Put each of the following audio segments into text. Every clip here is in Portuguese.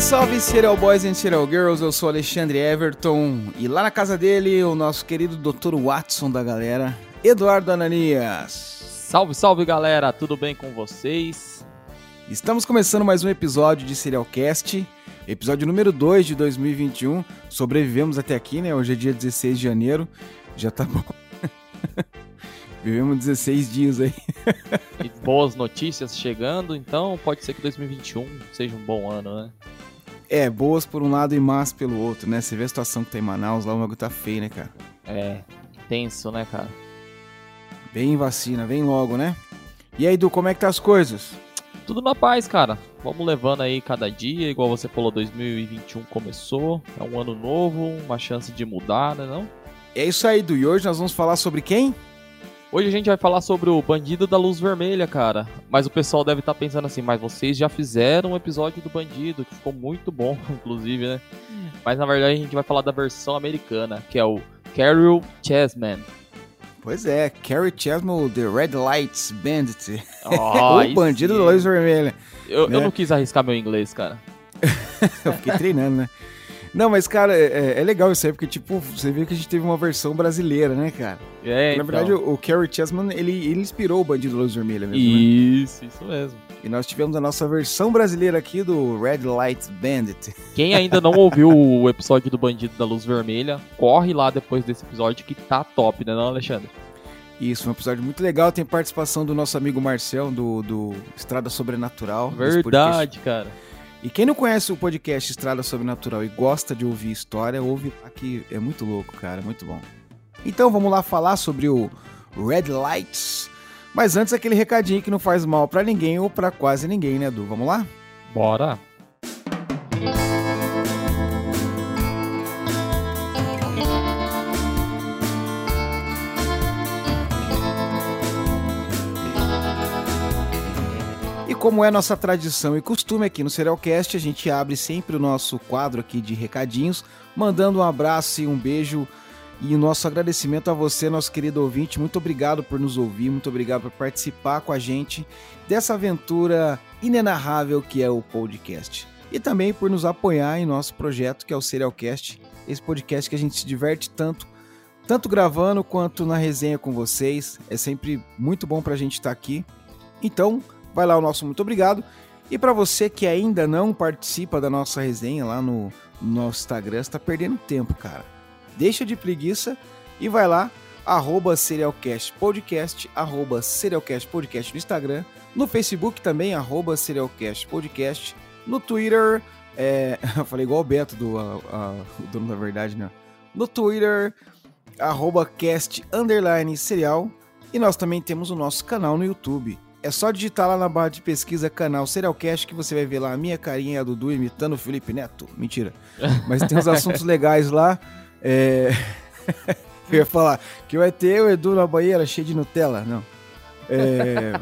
Salve, Serial Boys and Serial Girls, eu sou Alexandre Everton e lá na casa dele, o nosso querido Dr. Watson da galera, Eduardo Ananias. Salve, salve galera, tudo bem com vocês? Estamos começando mais um episódio de Serialcast, episódio número 2 de 2021. Sobrevivemos até aqui, né? Hoje é dia 16 de janeiro, já tá bom. Vivemos 16 dias aí. e boas notícias chegando, então pode ser que 2021 seja um bom ano, né? É, boas por um lado e más pelo outro, né? Você vê a situação que tem em Manaus, lá o bagulho tá feio, né, cara? É, tenso, né, cara? Vem vacina, vem logo, né? E aí, Du, como é que tá as coisas? Tudo na paz, cara. Vamos levando aí cada dia, igual você falou, 2021 começou, é um ano novo, uma chance de mudar, né, não? É isso aí, Du. E hoje nós vamos falar sobre quem? Hoje a gente vai falar sobre o Bandido da Luz Vermelha, cara. Mas o pessoal deve estar tá pensando assim, mas vocês já fizeram um episódio do Bandido, que ficou muito bom, inclusive, né? Mas na verdade a gente vai falar da versão americana, que é o Carol Chessman. Pois é, Carrie Chessman, The Red Lights Bandit. Oh, o Bandido sim. da Luz Vermelha. Eu, né? eu não quis arriscar meu inglês, cara. eu fiquei treinando, né? Não, mas, cara, é, é, é, legal isso aí, porque, tipo, você vê que a gente teve uma versão brasileira, né, cara? É, Na verdade, então. o, o Kerry Chessman, ele, ele inspirou o Bandido Luz Vermelha mesmo, Isso, né? isso mesmo. E nós tivemos a nossa versão brasileira aqui do Red Light Bandit. Quem ainda não ouviu o episódio do Bandido da Luz Vermelha, corre lá depois desse episódio que tá top, né, não, Alexandre? Isso, um episódio muito legal. Tem participação do nosso amigo Marcel, do, do Estrada Sobrenatural. Verdade, cara. E quem não conhece o podcast Estrada Sobrenatural e gosta de ouvir história, ouve aqui. É muito louco, cara. Muito bom. Então vamos lá falar sobre o Red Lights. Mas antes aquele recadinho que não faz mal para ninguém ou para quase ninguém, né, Du? Vamos lá? Bora. Como é nossa tradição e costume aqui no Serialcast, a gente abre sempre o nosso quadro aqui de recadinhos, mandando um abraço e um beijo e o nosso agradecimento a você, nosso querido ouvinte. Muito obrigado por nos ouvir, muito obrigado por participar com a gente dessa aventura inenarrável que é o podcast. E também por nos apoiar em nosso projeto que é o Serialcast, esse podcast que a gente se diverte tanto, tanto gravando quanto na resenha com vocês. É sempre muito bom para a gente estar aqui. Então, vai lá o nosso muito obrigado. E para você que ainda não participa da nossa resenha lá no, no nosso Instagram, está perdendo tempo, cara. Deixa de preguiça e vai lá, arroba Serialcast Podcast, arroba Serialcast Podcast no Instagram, no Facebook também, arroba Serialcast Podcast, no Twitter, é, eu falei igual o Beto, do, a, a, o dono da verdade, né? No Twitter, arroba cast underline serial, e nós também temos o nosso canal no YouTube, é só digitar lá na barra de pesquisa canal Serialcast que você vai ver lá a minha carinha e a Dudu imitando o Felipe Neto. Mentira. Mas tem uns assuntos legais lá. É... Eu ia falar que vai ter o Edu na banheira cheio de Nutella. Não. É...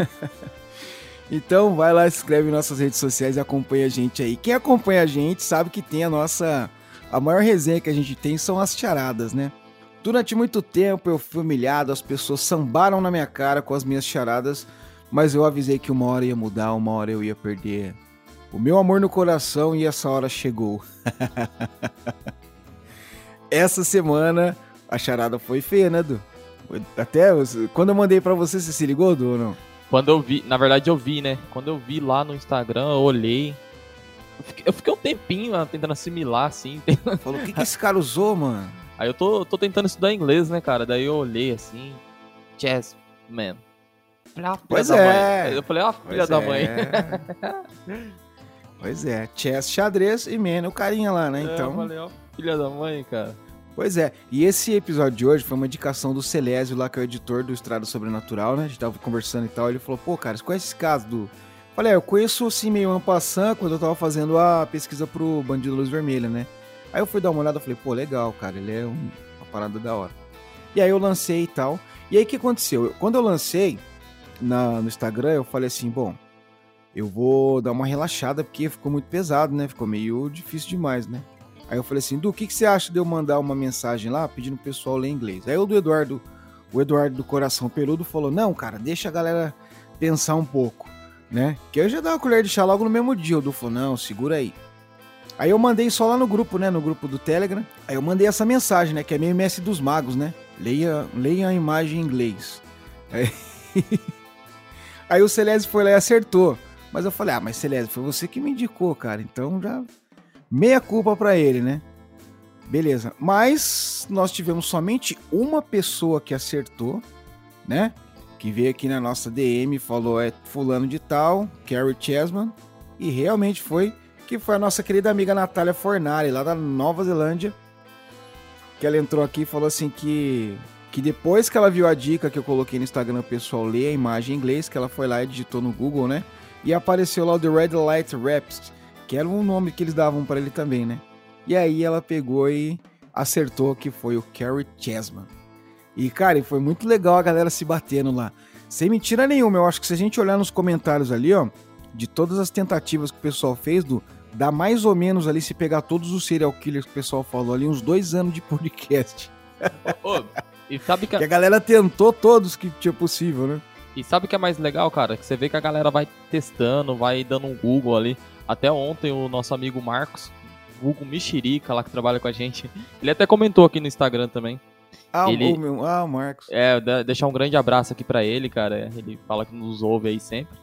então vai lá, se inscreve em nossas redes sociais e acompanha a gente aí. Quem acompanha a gente sabe que tem a nossa. A maior resenha que a gente tem são as charadas, né? Durante muito tempo eu fui humilhado, as pessoas sambaram na minha cara com as minhas charadas, mas eu avisei que uma hora ia mudar, uma hora eu ia perder o meu amor no coração e essa hora chegou. essa semana a charada foi feia, né, Du? Até quando eu mandei para você, você se ligou, Du, ou não? Quando eu vi, na verdade eu vi, né? Quando eu vi lá no Instagram, eu olhei. Eu fiquei, eu fiquei um tempinho lá tentando assimilar, assim. Falou, o que, que esse cara usou, mano? Aí eu tô, tô tentando estudar inglês, né, cara? Daí eu olhei assim, chess, man. Ah, pois é. Mãe. Eu falei, ó, filha pois da é. mãe. pois é, chess, xadrez e man, o carinha lá, né? É, então. Eu falei, ó, oh, filha da mãe, cara. Pois é, e esse episódio de hoje foi uma indicação do Celésio lá, que é o editor do Estrada Sobrenatural, né? A gente tava conversando e tal, ele falou, pô, cara, você conhece esse caso do... Falei, é, eu conheço assim meio ampassant quando eu tava fazendo a pesquisa pro Bandido Luz Vermelha, né? Aí eu fui dar uma olhada e falei, pô, legal, cara, ele é um, uma parada da hora. E aí eu lancei e tal. E aí o que aconteceu? Quando eu lancei na, no Instagram, eu falei assim, bom, eu vou dar uma relaxada porque ficou muito pesado, né? Ficou meio difícil demais, né? Aí eu falei assim, Du, o que, que você acha de eu mandar uma mensagem lá pedindo pro pessoal ler inglês? Aí o do Eduardo, o Eduardo do Coração Peludo falou, não, cara, deixa a galera pensar um pouco. né? Que eu já dava uma colher de chá logo no mesmo dia. O Du falou, não, segura aí. Aí eu mandei só lá no grupo, né? No grupo do Telegram. Aí eu mandei essa mensagem, né? Que é meio mestre dos magos, né? Leia, leia a imagem em inglês. Aí, aí o Celeste foi lá e acertou. Mas eu falei, ah, mas Celeste, foi você que me indicou, cara. Então já. Meia culpa pra ele, né? Beleza. Mas nós tivemos somente uma pessoa que acertou, né? Que veio aqui na nossa DM e falou é fulano de tal, Carrie Chessman. E realmente foi, que foi a nossa querida amiga Natália Fornari, lá da Nova Zelândia. Que ela entrou aqui e falou assim que que depois que ela viu a dica que eu coloquei no Instagram, o pessoal lê a imagem em inglês, que ela foi lá e digitou no Google, né? E apareceu lá o The Red Light Raps, que era um nome que eles davam para ele também, né? E aí ela pegou e acertou que foi o Carrie Chessman. E, cara, foi muito legal a galera se batendo lá. Sem mentira nenhuma, eu acho que se a gente olhar nos comentários ali, ó, de todas as tentativas que o pessoal fez, do, dá mais ou menos ali, se pegar todos os serial killers que o pessoal falou ali, uns dois anos de podcast. Ô, e sabe que... que a galera tentou todos que tinha possível, né? E sabe o que é mais legal, cara? Que você vê que a galera vai testando, vai dando um Google ali. Até ontem o nosso amigo Marcos, Google Mexerica, lá que trabalha com a gente, ele até comentou aqui no Instagram também. Ah, Ele- o meu, ah, o Marcos. É, deixar um grande abraço aqui pra ele, cara. Ele fala que nos ouve aí sempre.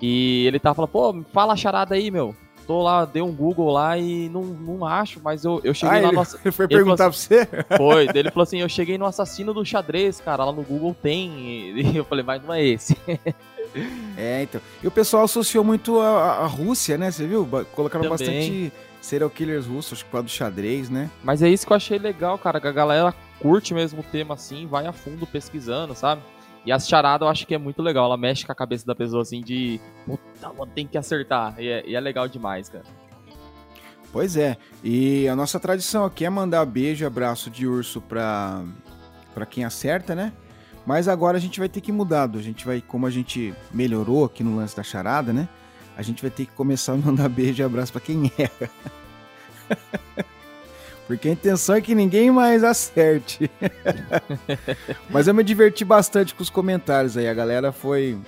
E ele tá falando, pô, fala a charada aí, meu. Tô lá, dei um Google lá e não, não acho, mas eu, eu cheguei Ah, lá ele, no. ass- ele foi ele perguntar pra você? Foi, daí ele falou assim, eu cheguei no assassino do xadrez, cara, lá no Google tem. E eu falei, mas não é esse. É, então. E o pessoal associou muito a, a- Rússia, né? Você viu? Colocaram Também. bastante serial killers russos, acho que por do xadrez, né? Mas é isso que eu achei legal, cara, que a galera curte mesmo o tema assim, vai a fundo pesquisando, sabe? E as charadas eu acho que é muito legal, ela mexe com a cabeça da pessoa assim de, puta, mano, tem que acertar. E é, e é legal demais, cara. Pois é. E a nossa tradição aqui é mandar beijo e abraço de urso pra, pra quem acerta, né? Mas agora a gente vai ter que mudar. A gente vai, como a gente melhorou aqui no lance da charada, né? A gente vai ter que começar a mandar beijo e abraço pra quem erra. Porque a intenção é que ninguém mais acerte. Mas eu me diverti bastante com os comentários aí. A galera foi.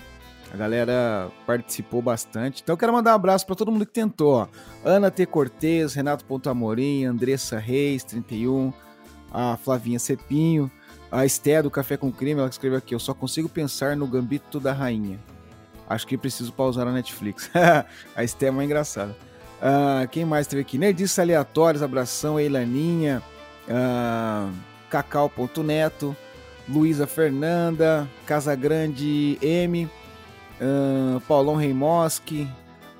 A galera participou bastante. Então eu quero mandar um abraço para todo mundo que tentou. Ó. Ana T. Cortez, Renato Ponto Amorim, Andressa Reis, 31, a Flavinha Cepinho, a Esté do Café com Crime, ela escreveu aqui. Eu só consigo pensar no Gambito da Rainha. Acho que preciso pausar a Netflix. a Esté é uma engraçada. Ah, quem mais teve aqui? Nerdices Aleatórios, abração, Eilaninha, ah, Cacau.neto, Luísa Fernanda, Casagrande M, ah, Paulão Reimoski,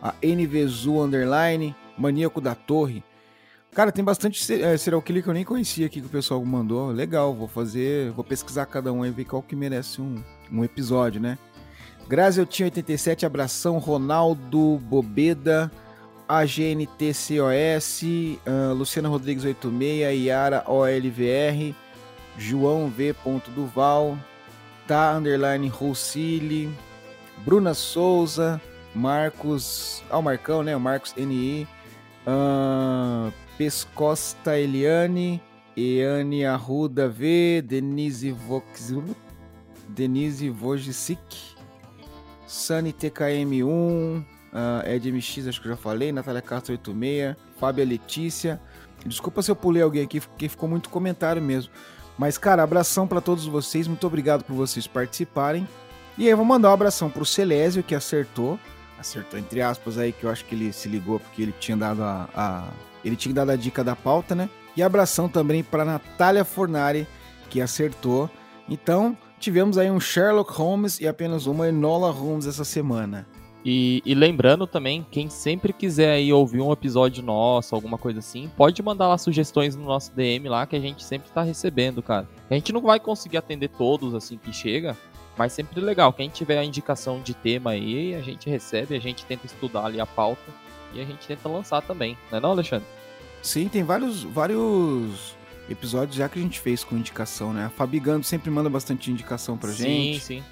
a NVZU Underline, Maníaco da Torre. Cara, tem bastante eh, serial killer que eu nem conhecia aqui que o pessoal mandou. Legal, vou fazer, vou pesquisar cada um e ver qual que merece um, um episódio, né? Grazi, eu tinha 87, abração, Ronaldo Bobeda, AGNTCOS, ah, Luciana Rodrigues 86, Yara OLVR, João V. Duval, Tá Underline Roussili, Bruna Souza, Marcos. Ah, o Marcão, né? O Marcos NI. ah, Pescosta Eliane. Eane Arruda V. Denise Vox. Denise Vojicic. Sunny TKM1. Ah, Ed MX, acho que eu já falei. Natália Castro 86. Fábia Letícia. Desculpa se eu pulei alguém aqui, porque ficou muito comentário mesmo. Mas, cara, abração para todos vocês. Muito obrigado por vocês participarem. E aí, eu vou mandar um abração pro Celésio, que acertou. Acertou, entre aspas, aí, que eu acho que ele se ligou porque ele tinha dado a. a- ele tinha dado a dica da pauta, né? E abração também para Natália Fornari, que acertou. Então, tivemos aí um Sherlock Holmes e apenas uma Enola Holmes essa semana. E, e lembrando também, quem sempre quiser aí ouvir um episódio nosso, alguma coisa assim, pode mandar lá sugestões no nosso DM lá, que a gente sempre tá recebendo, cara. A gente não vai conseguir atender todos assim que chega, mas sempre legal. Quem tiver a indicação de tema aí, a gente recebe, a gente tenta estudar ali a pauta e a gente tenta lançar também, não é não, Alexandre? Sim, tem vários, vários episódios já que a gente fez com indicação, né? A Fabi Gando sempre manda bastante indicação pra gente. Sim, sim.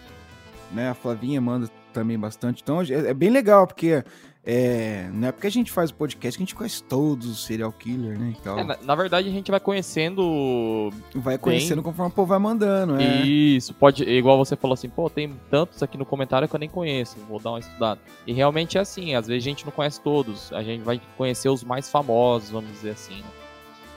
né? A Flavinha manda também bastante. Então é é bem legal, porque é, não é porque a gente faz o podcast que a gente conhece todos os serial killer, né? Então, É, na, na verdade, a gente vai conhecendo. vai conhecendo conforme o povo vai mandando, né? Isso, pode. Igual você falou assim, pô, tem tantos aqui no comentário que eu nem conheço, vou dar uma estudada. E realmente é assim, às vezes a gente não conhece todos, a gente vai conhecer os mais famosos, vamos dizer assim. né?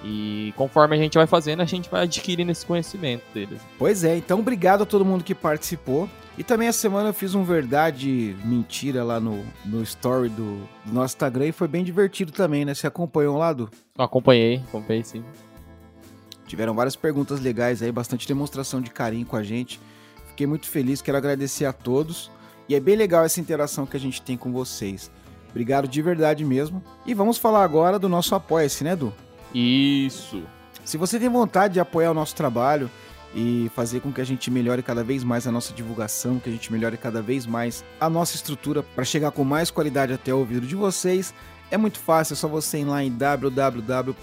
E conforme a gente vai fazendo, a gente vai adquirindo esse conhecimento deles. Pois é, então obrigado a todo mundo que participou. E também essa semana eu fiz um verdade mentira lá no, no story do, do nosso Instagram e foi bem divertido também, né? Você acompanhou lá, do? Eu acompanhei, acompanhei sim. Tiveram várias perguntas legais aí, bastante demonstração de carinho com a gente. Fiquei muito feliz, quero agradecer a todos. E é bem legal essa interação que a gente tem com vocês. Obrigado de verdade mesmo. E vamos falar agora do nosso Apoia-se, né, Du? Isso. Se você tem vontade de apoiar o nosso trabalho e fazer com que a gente melhore cada vez mais a nossa divulgação, que a gente melhore cada vez mais a nossa estrutura. Para chegar com mais qualidade até o ouvido de vocês, é muito fácil, é só você ir lá em www.apoia.se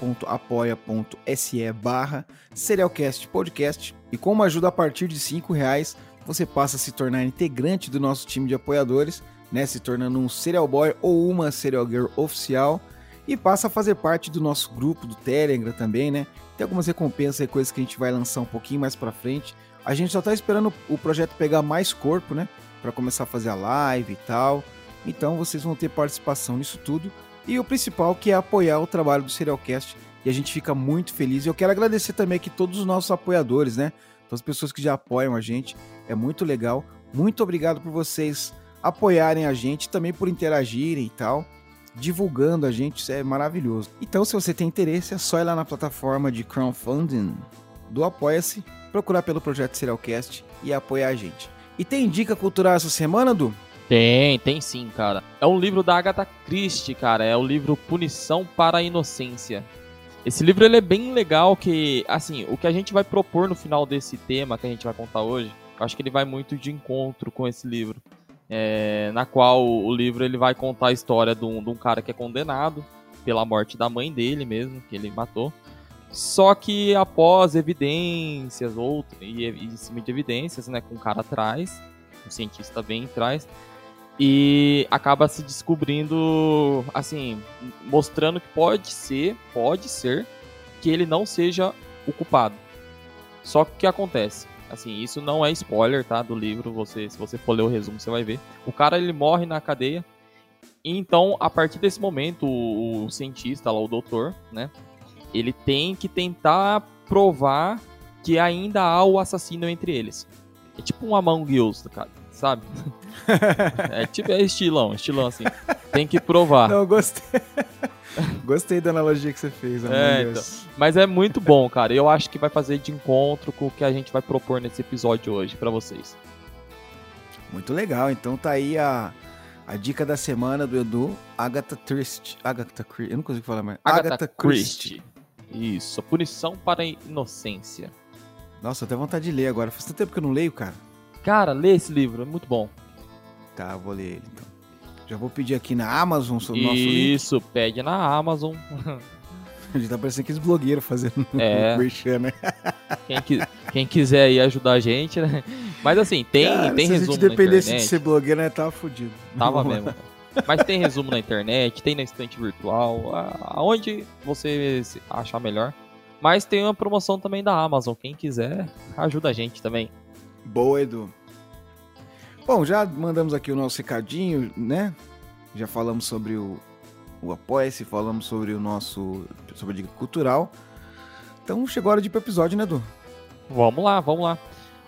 barra Serialcast Podcast e com uma ajuda a partir de R$ reais você passa a se tornar integrante do nosso time de apoiadores, né, se tornando um Serial Boy ou uma Serial Girl oficial e passa a fazer parte do nosso grupo do Telegram também, né? Tem algumas recompensas e coisas que a gente vai lançar um pouquinho mais pra frente. A gente só tá esperando o projeto pegar mais corpo, né? Pra começar a fazer a live e tal. Então vocês vão ter participação nisso tudo. E o principal que é apoiar o trabalho do Serialcast. E a gente fica muito feliz. E eu quero agradecer também aqui todos os nossos apoiadores, né? Todas as pessoas que já apoiam a gente. É muito legal. Muito obrigado por vocês apoiarem a gente, também por interagirem e tal divulgando a gente, isso é maravilhoso. Então, se você tem interesse, é só ir lá na plataforma de crowdfunding do Apoia-se, procurar pelo projeto Serialcast e apoiar a gente. E tem dica cultural essa semana, Du? Tem, tem sim, cara. É um livro da Agatha Christie, cara. É o livro Punição para a Inocência. Esse livro ele é bem legal, que, assim, o que a gente vai propor no final desse tema que a gente vai contar hoje, eu acho que ele vai muito de encontro com esse livro. É, na qual o livro ele vai contar a história de um, de um cara que é condenado pela morte da mãe dele mesmo, que ele matou. Só que após evidências, outras, e em cima de evidências, né, com o cara atrás, o cientista vem atrás, e acaba se descobrindo, assim, mostrando que pode ser, pode ser, que ele não seja o culpado. Só que o que acontece? Assim, isso não é spoiler, tá? Do livro, você, se você for ler o resumo, você vai ver. O cara, ele morre na cadeia, e então, a partir desse momento, o, o cientista lá, o doutor, né? Ele tem que tentar provar que ainda há o assassino entre eles. É tipo um Among Us, cara, sabe? é tipo é estilão, estilão assim. Tem que provar. Não, gostei. gostei da analogia que você fez, É, então. Mas é muito bom, cara. Eu acho que vai fazer de encontro com o que a gente vai propor nesse episódio hoje pra vocês. Muito legal. Então tá aí a, a dica da semana do Edu, Agatha Christie. Agatha Christie. Eu não consigo falar mais. Agatha, Christie. Isso, punição para a inocência. Nossa, eu tenho vontade de ler agora. Faz tanto tempo que eu não leio, cara. Cara, lê esse livro, é muito bom. Tá, vou ler ele então. Já vou pedir aqui na Amazon sobre o nosso link. Isso, pede na Amazon. A gente tá parecendo aqueles blogueiros fazendo É. merchan, né? Quem, qui- quem quiser aí ajudar a gente, né? Mas assim, tem, Cara, tem se a resumo gente na dependesse internet. de ser blogueiro, né, tava fudido. Tava mesmo. Mas tem resumo na internet, tem na estante virtual, a- aonde você se achar melhor. Mas tem uma promoção também da Amazon. Quem quiser, ajuda a gente também. Boa, Edu. Bom, já mandamos aqui o nosso recadinho, né? Já falamos sobre o, o Apoia-se, falamos sobre o nosso. sobre a dica cultural. Então chegou a hora de ir pro episódio, né, Edu? Vamos lá, vamos lá.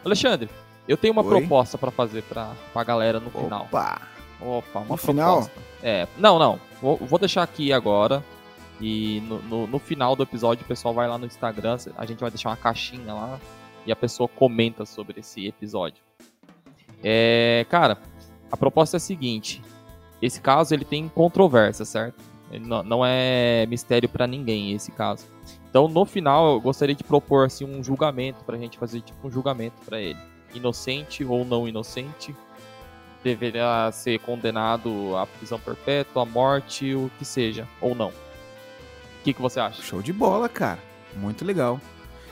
Alexandre, eu tenho uma Oi? proposta pra fazer pra, pra galera no final. Opa! Opa, uma No final? É, não, não. Vou, vou deixar aqui agora. E no, no, no final do episódio o pessoal vai lá no Instagram, a gente vai deixar uma caixinha lá e a pessoa comenta sobre esse episódio. É, cara, a proposta é a seguinte: esse caso ele tem controvérsia, certo? Não, não é mistério pra ninguém esse caso. Então, no final, eu gostaria de propor assim um julgamento pra gente fazer tipo um julgamento pra ele, inocente ou não inocente, deverá ser condenado à prisão perpétua, à morte, o que seja, ou não. O que, que você acha? Show de bola, cara. Muito legal.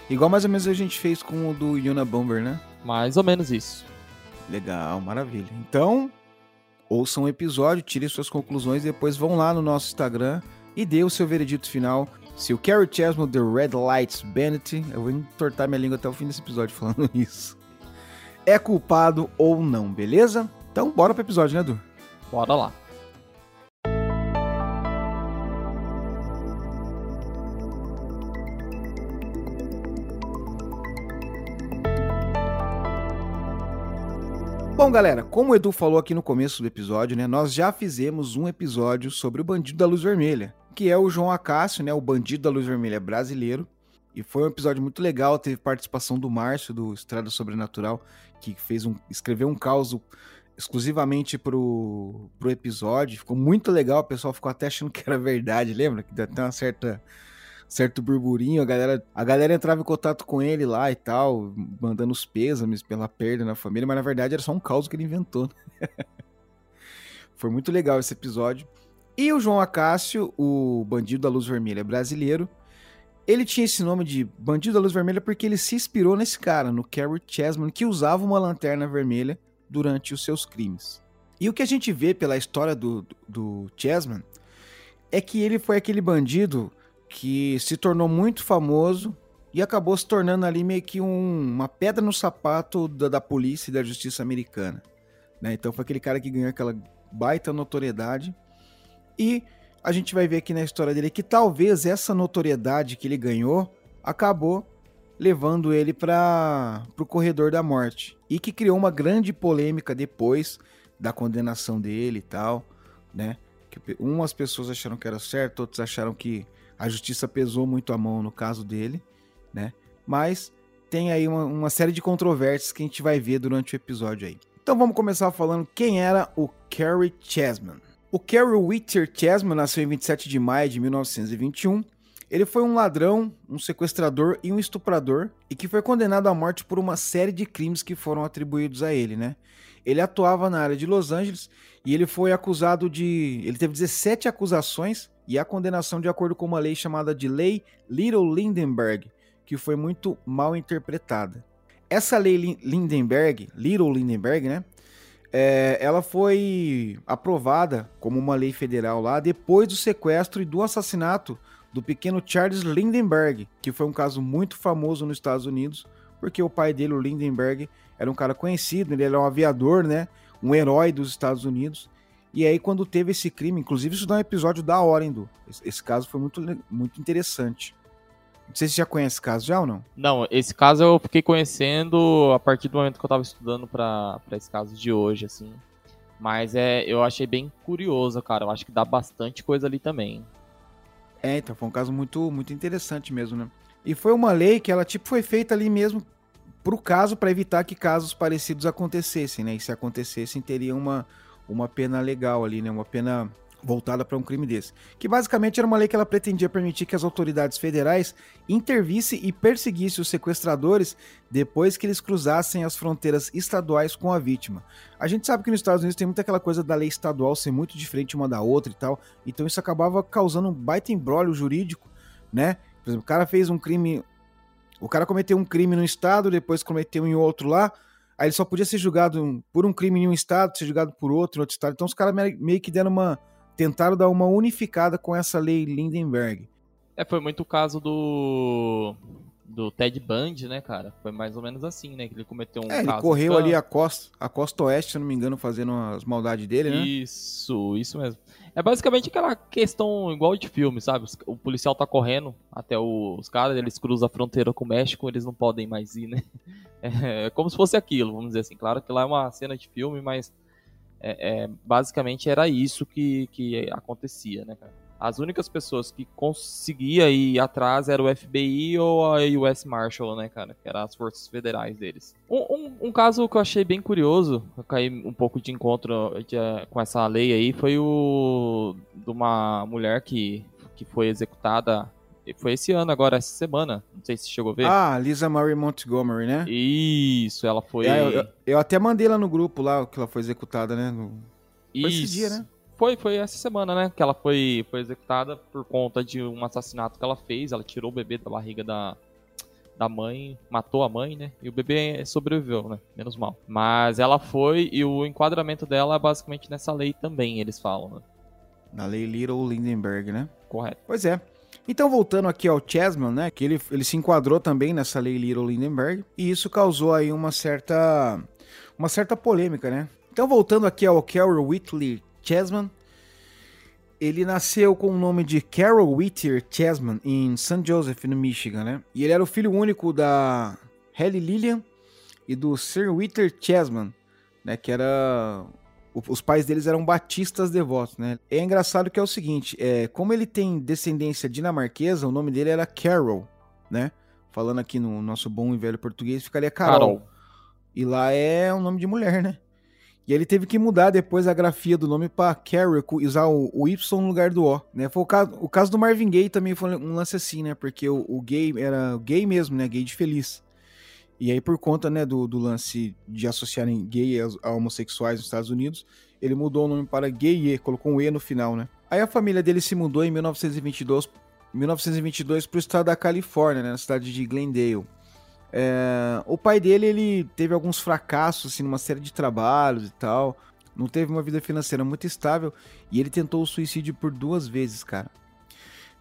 Igual mais ou menos a gente fez com o do Yuna Bomber, né? Mais ou menos isso. Legal, maravilha. Então, ouçam o episódio, tirem suas conclusões e depois vão lá no nosso Instagram e dê o seu veredito final. Se o Carrie Chasmo The Red Lights Bandit, eu vou entortar minha língua até o fim desse episódio falando isso, é culpado ou não, beleza? Então bora pro episódio, né, Edu? Bora lá. Bom, galera, como o Edu falou aqui no começo do episódio, né, nós já fizemos um episódio sobre o Bandido da Luz Vermelha, que é o João Acácio, né, o Bandido da Luz Vermelha brasileiro. E foi um episódio muito legal, teve participação do Márcio, do Estrada Sobrenatural, que fez um, escreveu um caos exclusivamente pro, pro episódio. Ficou muito legal, o pessoal ficou até achando que era verdade, lembra? Que deu até uma certa certo burburinho, a galera, a galera entrava em contato com ele lá e tal, mandando os pêsames pela perda na família, mas na verdade era só um caos que ele inventou. Né? Foi muito legal esse episódio. E o João Acácio, o bandido da luz vermelha brasileiro, ele tinha esse nome de Bandido da Luz Vermelha porque ele se inspirou nesse cara, no Carrie Chessman, que usava uma lanterna vermelha durante os seus crimes. E o que a gente vê pela história do, do, do é que ele foi aquele bandido que se tornou muito famoso e acabou se tornando ali meio que um, uma pedra no sapato da, da polícia e da justiça americana. Né? Então foi aquele cara que ganhou aquela baita notoriedade. E a gente vai ver aqui na história dele que talvez essa notoriedade que ele ganhou acabou levando ele para o corredor da morte. E que criou uma grande polêmica depois da condenação dele e tal, né? Que umas pessoas acharam que era certo, outros acharam que a justiça pesou muito a mão no caso dele, né? Mas tem aí uma, uma série de controvérsias que a gente vai ver durante o episódio aí. Então vamos começar falando quem era o Carrie Chessman. O Carrie Whitter Chessman nasceu em 27 de maio de 1921. Ele foi um ladrão, um sequestrador e um estuprador e que foi condenado à morte por uma série de crimes que foram atribuídos a ele, né? Ele atuava na área de Los Angeles e ele foi acusado de. Ele teve 17 acusações e a condenação de acordo com uma lei chamada de Lei Little Lindenberg, que foi muito mal interpretada. Essa lei Lindenberg, Little Lindenberg, né? É, ela foi aprovada como uma lei federal lá depois do sequestro e do assassinato do pequeno Charles Lindenberg, que foi um caso muito famoso nos Estados Unidos, porque o pai dele, o Lindenberg, era um cara conhecido, ele era um aviador, né? Um herói dos Estados Unidos. E aí, quando teve esse crime, inclusive isso dá um episódio da hora, Hindu. Esse, esse caso foi muito, muito interessante. Não sei se você já conhece esse caso já ou não? Não, esse caso eu fiquei conhecendo a partir do momento que eu tava estudando para esse caso de hoje, assim. Mas é, eu achei bem curioso, cara. Eu acho que dá bastante coisa ali também. É, então foi um caso muito, muito interessante mesmo, né? E foi uma lei que ela tipo foi feita ali mesmo pro caso para evitar que casos parecidos acontecessem, né? E se acontecessem teria uma uma pena legal ali, né? Uma pena voltada para um crime desse. Que basicamente era uma lei que ela pretendia permitir que as autoridades federais intervissem e perseguissem os sequestradores depois que eles cruzassem as fronteiras estaduais com a vítima. A gente sabe que nos Estados Unidos tem muita aquela coisa da lei estadual ser muito diferente uma da outra e tal, então isso acabava causando um baita embrólio jurídico, né? Por exemplo, o cara fez um crime, o cara cometeu um crime no estado, depois cometeu em outro lá, Aí ele só podia ser julgado por um crime em um estado, ser julgado por outro em outro estado. Então os caras meio que deram uma. tentaram dar uma unificada com essa lei Lindenberg. É, foi muito o caso do. Do Ted Bundy, né, cara? Foi mais ou menos assim, né? Que ele cometeu um. É, ele correu ali a costa, a costa oeste, se não me engano, fazendo as maldades dele, né? Isso, isso mesmo. É basicamente aquela questão igual de filme, sabe? O policial tá correndo até os caras, eles cruzam a fronteira com o México, eles não podem mais ir, né? É, como se fosse aquilo, vamos dizer assim. Claro que lá é uma cena de filme, mas é, é, basicamente era isso que, que acontecia, né, cara? As únicas pessoas que conseguia ir atrás era o FBI ou a US Marshal, né, cara? Que eram as forças federais deles. Um, um, um caso que eu achei bem curioso, eu caí um pouco de encontro de, com essa lei aí, foi o de uma mulher que, que foi executada foi esse ano agora, essa semana. Não sei se chegou a ver. Ah, Lisa Marie Montgomery, né? Isso, ela foi. É, eu, eu, até mandei lá no grupo lá que ela foi executada, né? No... Foi Isso. esse dia, né? Foi, foi essa semana, né? Que ela foi, foi executada por conta de um assassinato que ela fez. Ela tirou o bebê da barriga da, da mãe, matou a mãe, né? E o bebê sobreviveu, né? Menos mal. Mas ela foi e o enquadramento dela é basicamente nessa lei também, eles falam, né? Na lei Little Lindenberg, né? Correto. Pois é. Então, voltando aqui ao Chessman, né, que ele, ele se enquadrou também nessa lei Little Lindenberg, e isso causou aí uma certa, uma certa polêmica, né? Então, voltando aqui ao Carol Whitley Chessman, ele nasceu com o nome de Carol Whittier Chessman em St. Joseph, no Michigan, né? E ele era o filho único da Hallie Lillian e do Sir Whittier Chessman, né, que era os pais deles eram batistas devotos, né? É engraçado que é o seguinte, é, como ele tem descendência dinamarquesa, o nome dele era Carol, né? Falando aqui no nosso bom e velho português, ficaria Carol. Carol. E lá é um nome de mulher, né? E ele teve que mudar depois a grafia do nome para Carol e usar o, o, Y no lugar do O, né? Foi o caso, o caso do Marvin Gaye também foi um lance assim, né? Porque o, o gay era gay mesmo, né? Gay de feliz. E aí, por conta né, do, do lance de associarem gay a, a, homossexuais nos Estados Unidos, ele mudou o nome para Gay E, colocou um E no final, né? Aí a família dele se mudou em 1922, 1922 para o estado da Califórnia, né, na cidade de Glendale. É, o pai dele ele teve alguns fracassos assim, numa série de trabalhos e tal. Não teve uma vida financeira muito estável e ele tentou o suicídio por duas vezes, cara.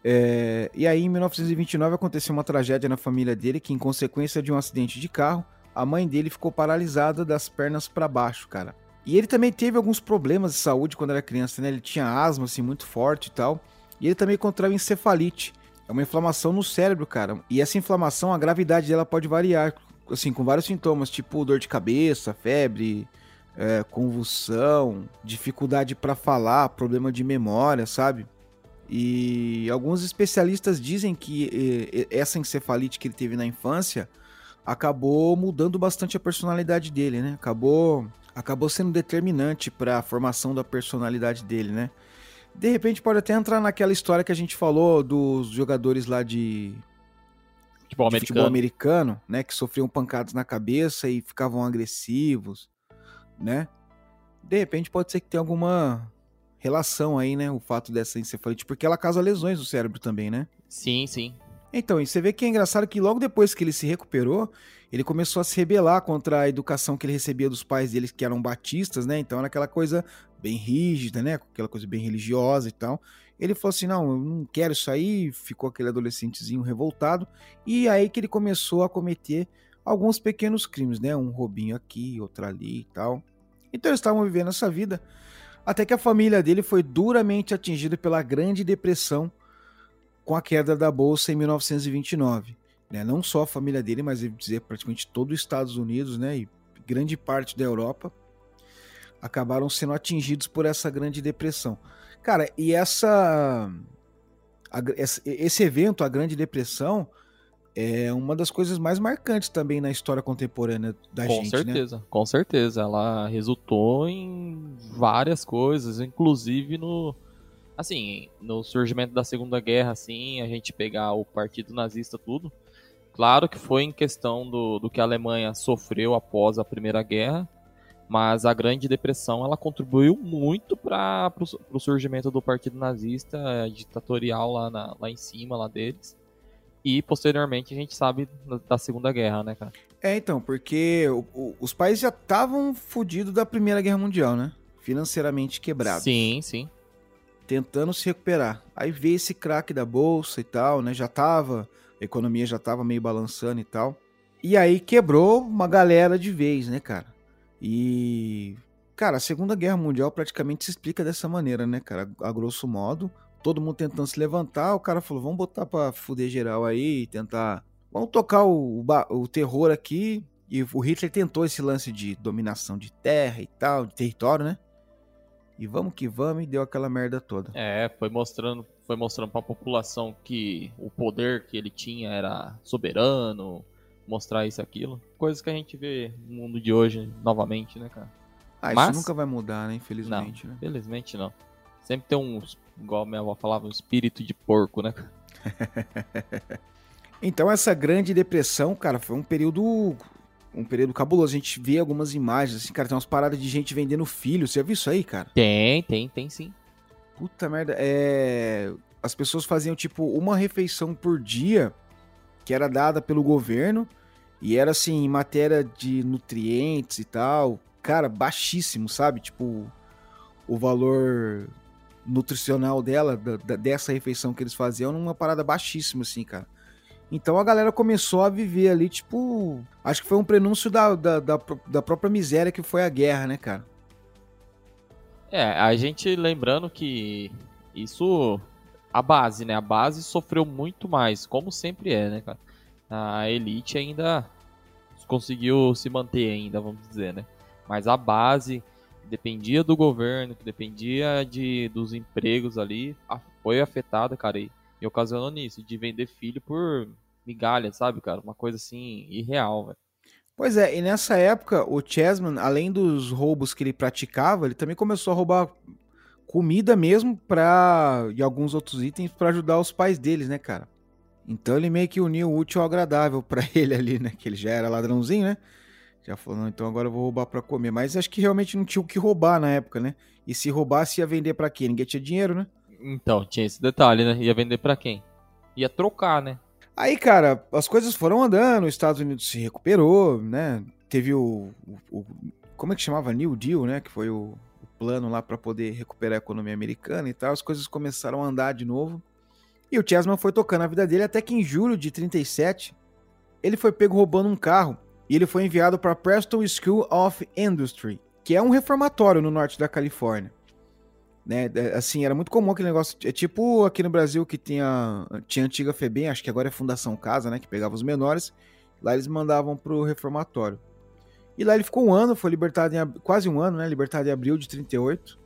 É, e aí, em 1929, aconteceu uma tragédia na família dele, que, em consequência de um acidente de carro, a mãe dele ficou paralisada das pernas para baixo, cara. E ele também teve alguns problemas de saúde quando era criança, né? Ele tinha asma, assim, muito forte e tal. E ele também contraiu encefalite. É uma inflamação no cérebro, cara. E essa inflamação, a gravidade dela pode variar, assim, com vários sintomas, tipo dor de cabeça, febre, é, convulsão, dificuldade para falar, problema de memória, sabe? E alguns especialistas dizem que essa encefalite que ele teve na infância acabou mudando bastante a personalidade dele, né? Acabou, acabou sendo determinante para a formação da personalidade dele, né? De repente pode até entrar naquela história que a gente falou dos jogadores lá de futebol, de americano. futebol americano, né, que sofriam pancadas na cabeça e ficavam agressivos, né? De repente pode ser que tenha alguma relação aí, né? O fato dessa encefalite, porque ela causa lesões no cérebro também, né? Sim, sim. Então, e você vê que é engraçado que logo depois que ele se recuperou, ele começou a se rebelar contra a educação que ele recebia dos pais dele, que eram batistas, né? Então era aquela coisa bem rígida, né? Aquela coisa bem religiosa e tal. Ele falou assim: não, eu não quero isso aí. Ficou aquele adolescentezinho revoltado. E aí que ele começou a cometer alguns pequenos crimes, né? Um roubinho aqui, outro ali e tal. Então eles estavam vivendo essa vida até que a família dele foi duramente atingida pela Grande Depressão com a queda da bolsa em 1929. Né? Não só a família dele, mas dizer praticamente todo os Estados Unidos, né, e grande parte da Europa acabaram sendo atingidos por essa Grande Depressão. Cara, e essa, a, esse evento, a Grande Depressão, é uma das coisas mais marcantes também na história contemporânea da com gente, né? certeza, né? Com certeza, ela resultou em várias coisas, inclusive no assim, no surgimento da Segunda Guerra, assim, a gente pegar o Partido Nazista tudo. Claro que foi em questão do, do que a Alemanha sofreu após a Primeira Guerra, mas a Grande Depressão ela contribuiu muito para o surgimento do Partido Nazista ditatorial lá, na, lá em cima lá deles e posteriormente a gente sabe da Segunda Guerra, né, cara? É, então, porque o, o, os países já estavam fodidos da Primeira Guerra Mundial, né? Financeiramente quebrados. Sim, sim. Tentando se recuperar. Aí veio esse craque da bolsa e tal, né? Já tava, a economia já tava meio balançando e tal. E aí quebrou uma galera de vez, né, cara? E. Cara, a Segunda Guerra Mundial praticamente se explica dessa maneira, né, cara? A grosso modo, todo mundo tentando se levantar, o cara falou, vamos botar pra fuder geral aí, tentar... Vamos tocar o, o, o terror aqui, e o Hitler tentou esse lance de dominação de terra e tal, de território, né? E vamos que vamos, e deu aquela merda toda. É, foi mostrando, foi mostrando pra população que o poder que ele tinha era soberano, mostrar isso e aquilo. Coisas que a gente vê no mundo de hoje novamente, né, cara? Ah, Mas... isso nunca vai mudar, né? Infelizmente, não, né? Infelizmente não. Sempre tem um, igual minha avó falava, um espírito de porco, né? então essa grande depressão, cara, foi um período um período cabuloso. A gente vê algumas imagens, assim, cara, tem umas paradas de gente vendendo filho. Você já viu isso aí, cara? Tem, tem, tem sim. Puta merda, é... As pessoas faziam, tipo, uma refeição por dia que era dada pelo governo e era assim, em matéria de nutrientes e tal, cara, baixíssimo, sabe? Tipo, o valor nutricional dela, da, dessa refeição que eles faziam, numa parada baixíssima, assim, cara. Então a galera começou a viver ali, tipo. Acho que foi um prenúncio da, da, da, da própria miséria que foi a guerra, né, cara? É, a gente lembrando que isso. A base, né? A base sofreu muito mais, como sempre é, né, cara? A elite ainda conseguiu se manter ainda, vamos dizer, né? Mas a base dependia do governo, que dependia de, dos empregos ali, foi afetada, cara, e, e ocasionou nisso, de vender filho por migalha, sabe, cara? Uma coisa assim, irreal, velho. Pois é, e nessa época o Chessman, além dos roubos que ele praticava, ele também começou a roubar comida mesmo para e alguns outros itens para ajudar os pais deles, né, cara? Então ele meio que uniu o útil ao agradável para ele ali, né, que ele já era ladrãozinho, né? Já falou, não, então agora eu vou roubar para comer, mas acho que realmente não tinha o que roubar na época, né? E se roubasse ia vender para quê? Ninguém tinha dinheiro, né? Então, tinha esse detalhe, né? Ia vender para quem? Ia trocar, né? Aí, cara, as coisas foram andando, os Estados Unidos se recuperou, né? Teve o, o, o como é que chamava? New Deal, né? Que foi o, o plano lá para poder recuperar a economia americana e tal. As coisas começaram a andar de novo. E o Chessman foi tocando a vida dele até que em julho de 37 ele foi pego roubando um carro e ele foi enviado para Preston School of Industry, que é um reformatório no norte da Califórnia né? É, assim, era muito comum aquele negócio. É tipo aqui no Brasil que tinha, tinha antiga FEBEM, acho que agora é Fundação Casa, né? Que pegava os menores. Lá eles mandavam pro reformatório. E lá ele ficou um ano, foi libertado em quase um ano, né? Libertado em abril de 38.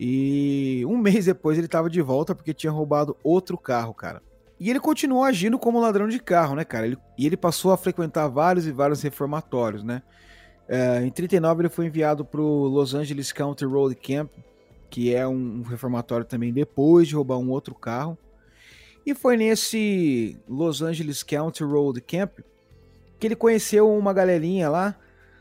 E um mês depois ele tava de volta porque tinha roubado outro carro, cara. E ele continuou agindo como ladrão de carro, né, cara? Ele, e ele passou a frequentar vários e vários reformatórios, né? É, em 39 ele foi enviado pro Los Angeles County Road Camp, que é um reformatório também depois de roubar um outro carro. E foi nesse Los Angeles County Road Camp que ele conheceu uma galerinha lá,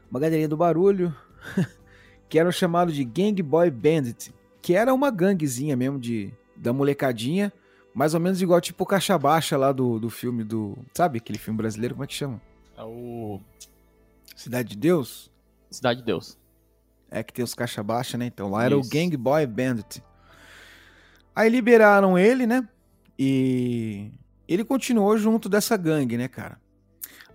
uma galerinha do barulho, que era chamado de Gang Boy Bandit, que era uma ganguezinha mesmo de da molecadinha, mais ou menos igual tipo Caixa Baixa lá do, do filme do, sabe aquele filme brasileiro, como é que chama? É o Cidade de Deus? Cidade de Deus. É que tem os caixa baixa, né? Então lá era o Gang Boy Bandit. Aí liberaram ele, né? E ele continuou junto dessa gangue, né, cara?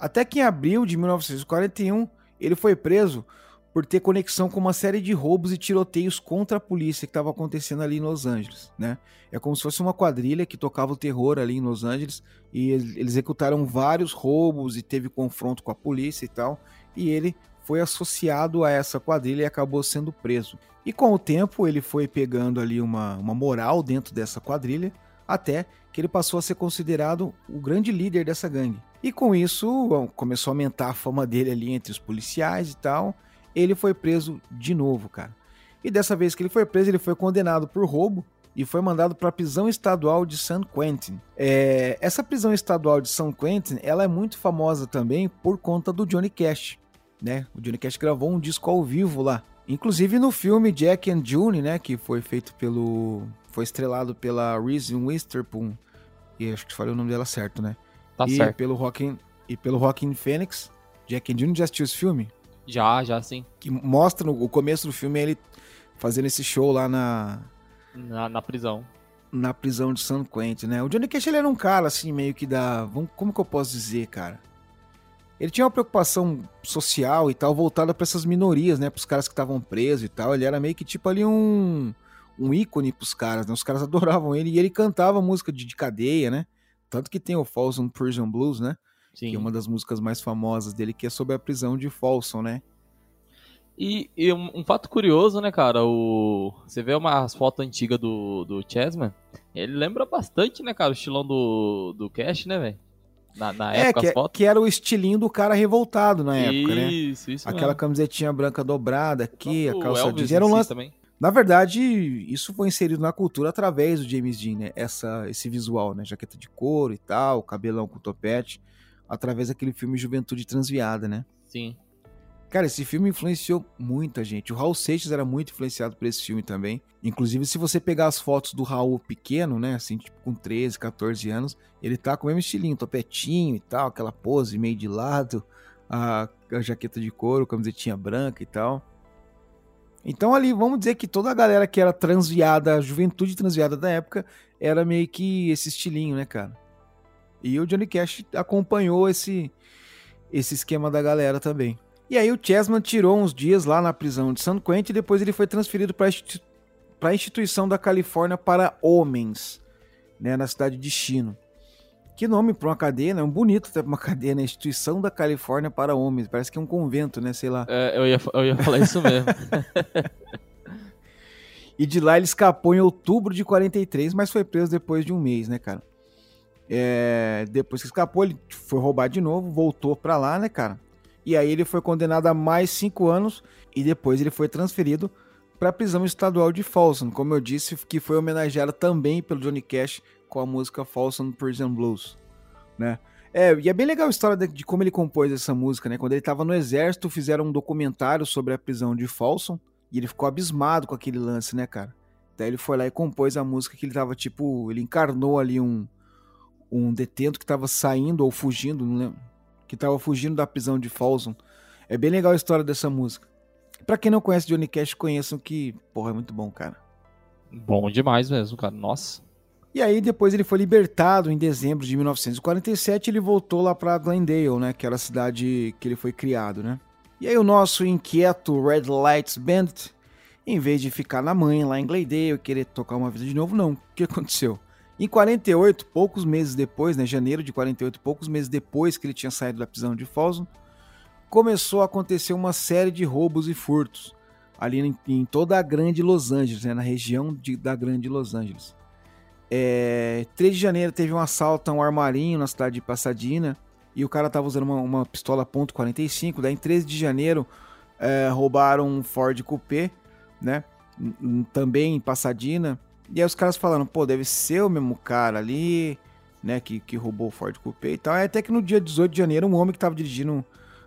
Até que em abril de 1941 ele foi preso por ter conexão com uma série de roubos e tiroteios contra a polícia que estava acontecendo ali em Los Angeles, né? É como se fosse uma quadrilha que tocava o terror ali em Los Angeles e eles executaram vários roubos e teve confronto com a polícia e tal, e ele foi associado a essa quadrilha e acabou sendo preso. E com o tempo ele foi pegando ali uma, uma moral dentro dessa quadrilha, até que ele passou a ser considerado o grande líder dessa gangue. E com isso começou a aumentar a fama dele ali entre os policiais e tal. Ele foi preso de novo, cara. E dessa vez que ele foi preso, ele foi condenado por roubo e foi mandado para a prisão estadual de San Quentin. É, essa prisão estadual de San Quentin, ela é muito famosa também por conta do Johnny Cash né? O Johnny Cash gravou um disco ao vivo lá. Inclusive no filme Jack and June, né? Que foi feito pelo. Foi estrelado pela Reese Witherspoon. E acho que falei o nome dela certo, né? Tá e certo. Pelo Rockin, e pelo Rockin' Phoenix. Jack and June já assistiu esse filme? Já, já sim. Que mostra no o começo do filme ele fazendo esse show lá na. Na, na prisão. Na prisão de San Quentin, né? O Johnny Cash ele era um cara assim, meio que da. Como que eu posso dizer, cara? Ele tinha uma preocupação social e tal voltada para essas minorias, né, para os caras que estavam presos e tal. Ele era meio que tipo ali um um ícone para os caras, né? Os caras adoravam ele e ele cantava música de, de cadeia, né? Tanto que tem o Folsom Prison Blues, né? Sim. Que é uma das músicas mais famosas dele, que é sobre a prisão de Folsom, né? E, e um, um, fato curioso, né, cara? O, você vê umas fotos antigas do, do Chessman, ele lembra bastante, né, cara, o estilão do, do Cash, né, velho? Na, na é, época, que, que, era o estilinho do cara revoltado na época, isso, né? Isso, isso Aquela mesmo. camisetinha branca dobrada aqui, a calça jeans. Era um lance... também. Na verdade, isso foi inserido na cultura através do James Dean, né? Essa, esse visual, né? Jaqueta de couro e tal, cabelão com topete, através daquele filme Juventude Transviada, né? Sim. Cara, esse filme influenciou muita gente. O Raul Seixas era muito influenciado por esse filme também. Inclusive, se você pegar as fotos do Raul pequeno, né? Assim, tipo, com 13, 14 anos, ele tá com o mesmo estilinho, topetinho e tal, aquela pose meio de lado, a, a jaqueta de couro, camisetinha branca e tal. Então ali, vamos dizer que toda a galera que era transviada, a juventude transviada da época, era meio que esse estilinho, né, cara? E o Johnny Cash acompanhou esse, esse esquema da galera também. E aí o Chessman tirou uns dias lá na prisão de San Quentin e depois ele foi transferido para a instituição da Califórnia para homens, né, na cidade de Chino. Que nome para uma cadeia, né? Um bonito até pra uma cadeia, né? Instituição da Califórnia para Homens. Parece que é um convento, né? Sei lá. É, eu, ia, eu ia falar isso mesmo. e de lá ele escapou em outubro de 43, mas foi preso depois de um mês, né, cara? É, depois que escapou, ele foi roubado de novo, voltou para lá, né, cara? E aí ele foi condenado a mais cinco anos e depois ele foi transferido para a prisão estadual de Folsom, como eu disse, que foi homenageada também pelo Johnny Cash com a música Folsom Prison Blues, né? É, e é bem legal a história de, de, como ele compôs essa música, né? Quando ele estava no exército, fizeram um documentário sobre a prisão de Folsom e ele ficou abismado com aquele lance, né, cara? Daí ele foi lá e compôs a música que ele tava tipo, ele encarnou ali um um detento que estava saindo ou fugindo, não lembro, que estava fugindo da prisão de Folsom. É bem legal a história dessa música. Para quem não conhece Johnny Cash, conheçam que, porra, é muito bom, cara. Bom demais mesmo, cara. Nossa. E aí depois ele foi libertado em dezembro de 1947 ele voltou lá para Glendale, né, que era a cidade que ele foi criado, né? E aí o nosso inquieto Red Lights Bandit, em vez de ficar na mãe lá em Glendale e querer tocar uma vida de novo, não. O que aconteceu? Em 48, poucos meses depois, né, janeiro de 48, poucos meses depois que ele tinha saído da prisão de Folsom, começou a acontecer uma série de roubos e furtos ali em, em toda a grande Los Angeles, né, na região de, da grande Los Angeles. É, 3 de janeiro teve um assalto a um armarinho na cidade de Pasadena e o cara tava usando uma, uma pistola .45. Daí em 13 de janeiro é, roubaram um Ford Coupé, né? Também em Pasadena. E aí os caras falaram, pô, deve ser o mesmo cara ali, né? Que, que roubou o Ford Coupé e tal. É até que no dia 18 de janeiro, um homem que tava dirigindo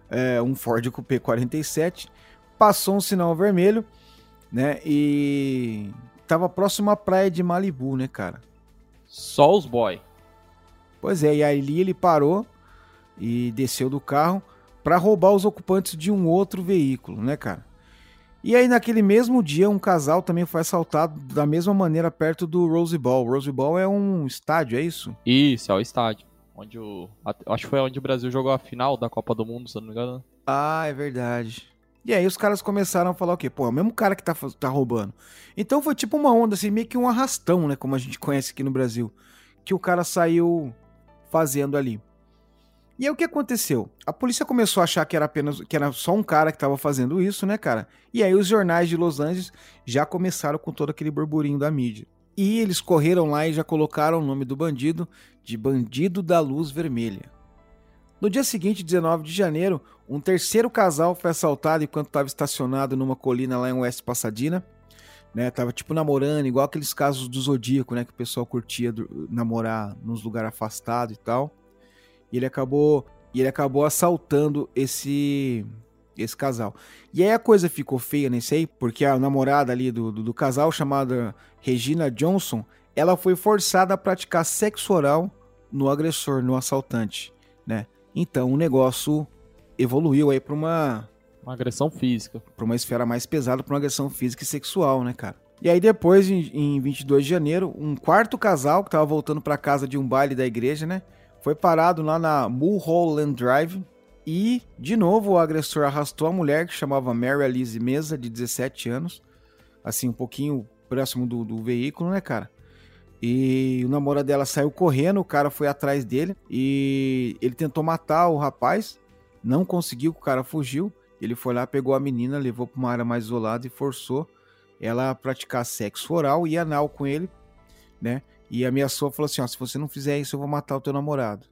é, um Ford Coupé 47 passou um sinal vermelho, né? E tava próximo à praia de Malibu, né, cara? Só os boy. Pois é, e ali ele parou e desceu do carro para roubar os ocupantes de um outro veículo, né, cara? E aí naquele mesmo dia um casal também foi assaltado da mesma maneira perto do Rose Bowl. Rose Bowl é um estádio, é isso? Isso, é o estádio. Onde o. Acho que foi onde o Brasil jogou a final da Copa do Mundo, se eu não me engano. Ah, é verdade. E aí os caras começaram a falar o quê? Pô, é o mesmo cara que tá, tá roubando. Então foi tipo uma onda, assim, meio que um arrastão, né? Como a gente conhece aqui no Brasil. Que o cara saiu fazendo ali. E aí o que aconteceu? A polícia começou a achar que era apenas que era só um cara que estava fazendo isso, né, cara? E aí os jornais de Los Angeles já começaram com todo aquele burburinho da mídia. E eles correram lá e já colocaram o nome do bandido de Bandido da Luz Vermelha. No dia seguinte, 19 de janeiro, um terceiro casal foi assaltado enquanto estava estacionado numa colina lá em West Pasadena. Né, tava tipo namorando, igual aqueles casos do Zodíaco, né? Que o pessoal curtia do, namorar nos lugares afastados e tal. E ele acabou, e ele acabou assaltando esse esse casal. E aí a coisa ficou feia nesse aí, porque a namorada ali do, do, do casal, chamada Regina Johnson, ela foi forçada a praticar sexo oral no agressor, no assaltante, né? Então o negócio evoluiu aí para uma uma agressão física, para uma esfera mais pesada, para uma agressão física e sexual, né, cara? E aí depois em, em 22 de janeiro, um quarto casal que tava voltando para casa de um baile da igreja, né, foi parado lá na Mulholland Drive e de novo o agressor arrastou a mulher que chamava Mary Alice Mesa, de 17 anos, assim um pouquinho próximo do, do veículo, né, cara? E o namorado dela saiu correndo, o cara foi atrás dele e ele tentou matar o rapaz, não conseguiu, o cara fugiu. Ele foi lá, pegou a menina, levou para uma área mais isolada e forçou ela a praticar sexo oral e anal com ele, né? E ameaçou, falou assim: ó, se você não fizer isso, eu vou matar o teu namorado.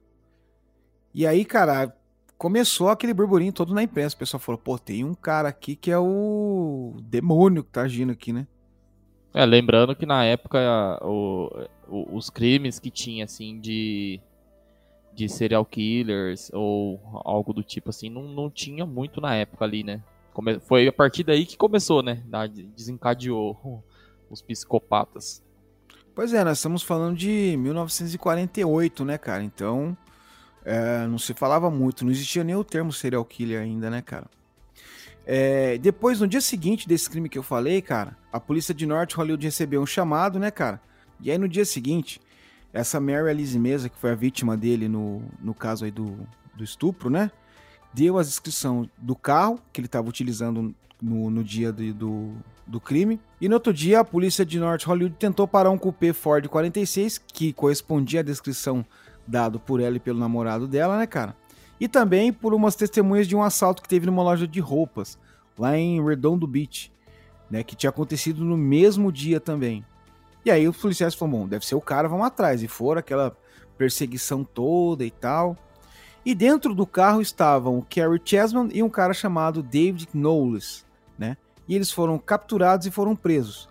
E aí, cara, começou aquele burburinho todo na imprensa. O pessoal falou: pô, tem um cara aqui que é o demônio que tá agindo aqui, né? É, lembrando que na época o, o, os crimes que tinha, assim, de, de serial killers ou algo do tipo assim, não, não tinha muito na época ali, né? Come foi a partir daí que começou, né? Desencadeou os psicopatas. Pois é, nós estamos falando de 1948, né, cara? Então, é, não se falava muito, não existia nem o termo serial killer ainda, né, cara? É, depois, no dia seguinte desse crime que eu falei, cara, a polícia de Norte Hollywood recebeu um chamado, né, cara? E aí no dia seguinte, essa Mary Alice Mesa, que foi a vítima dele no, no caso aí do, do estupro, né? Deu a descrição do carro que ele estava utilizando no, no dia de, do, do crime. E no outro dia, a polícia de North Hollywood tentou parar um coupé Ford 46, que correspondia à descrição dado por ela e pelo namorado dela, né, cara? E também por umas testemunhas de um assalto que teve numa loja de roupas, lá em Redondo Beach, né, que tinha acontecido no mesmo dia também. E aí os policiais falaram, bom, deve ser o cara, vamos atrás. E foram aquela perseguição toda e tal. E dentro do carro estavam o Kerry Chessman e um cara chamado David Knowles, né? e eles foram capturados e foram presos.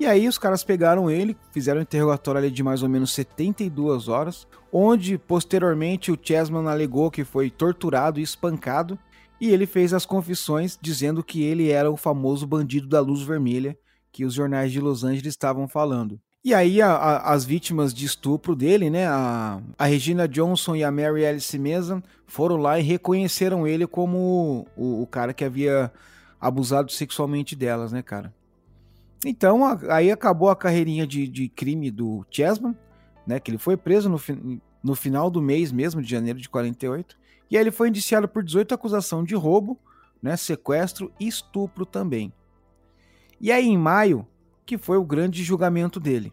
E aí os caras pegaram ele, fizeram um interrogatório ali de mais ou menos 72 horas, onde posteriormente o Chessman alegou que foi torturado e espancado, e ele fez as confissões dizendo que ele era o famoso bandido da luz vermelha que os jornais de Los Angeles estavam falando. E aí a, a, as vítimas de estupro dele, né, a, a, Regina Johnson e a Mary Alice Mason foram lá e reconheceram ele como o, o cara que havia abusado sexualmente delas, né, cara? Então, aí acabou a carreirinha de, de crime do Chessman, né? Que ele foi preso no, no final do mês mesmo, de janeiro de 48. E aí ele foi indiciado por 18 acusações de roubo, né, sequestro e estupro também. E aí, em maio, que foi o grande julgamento dele.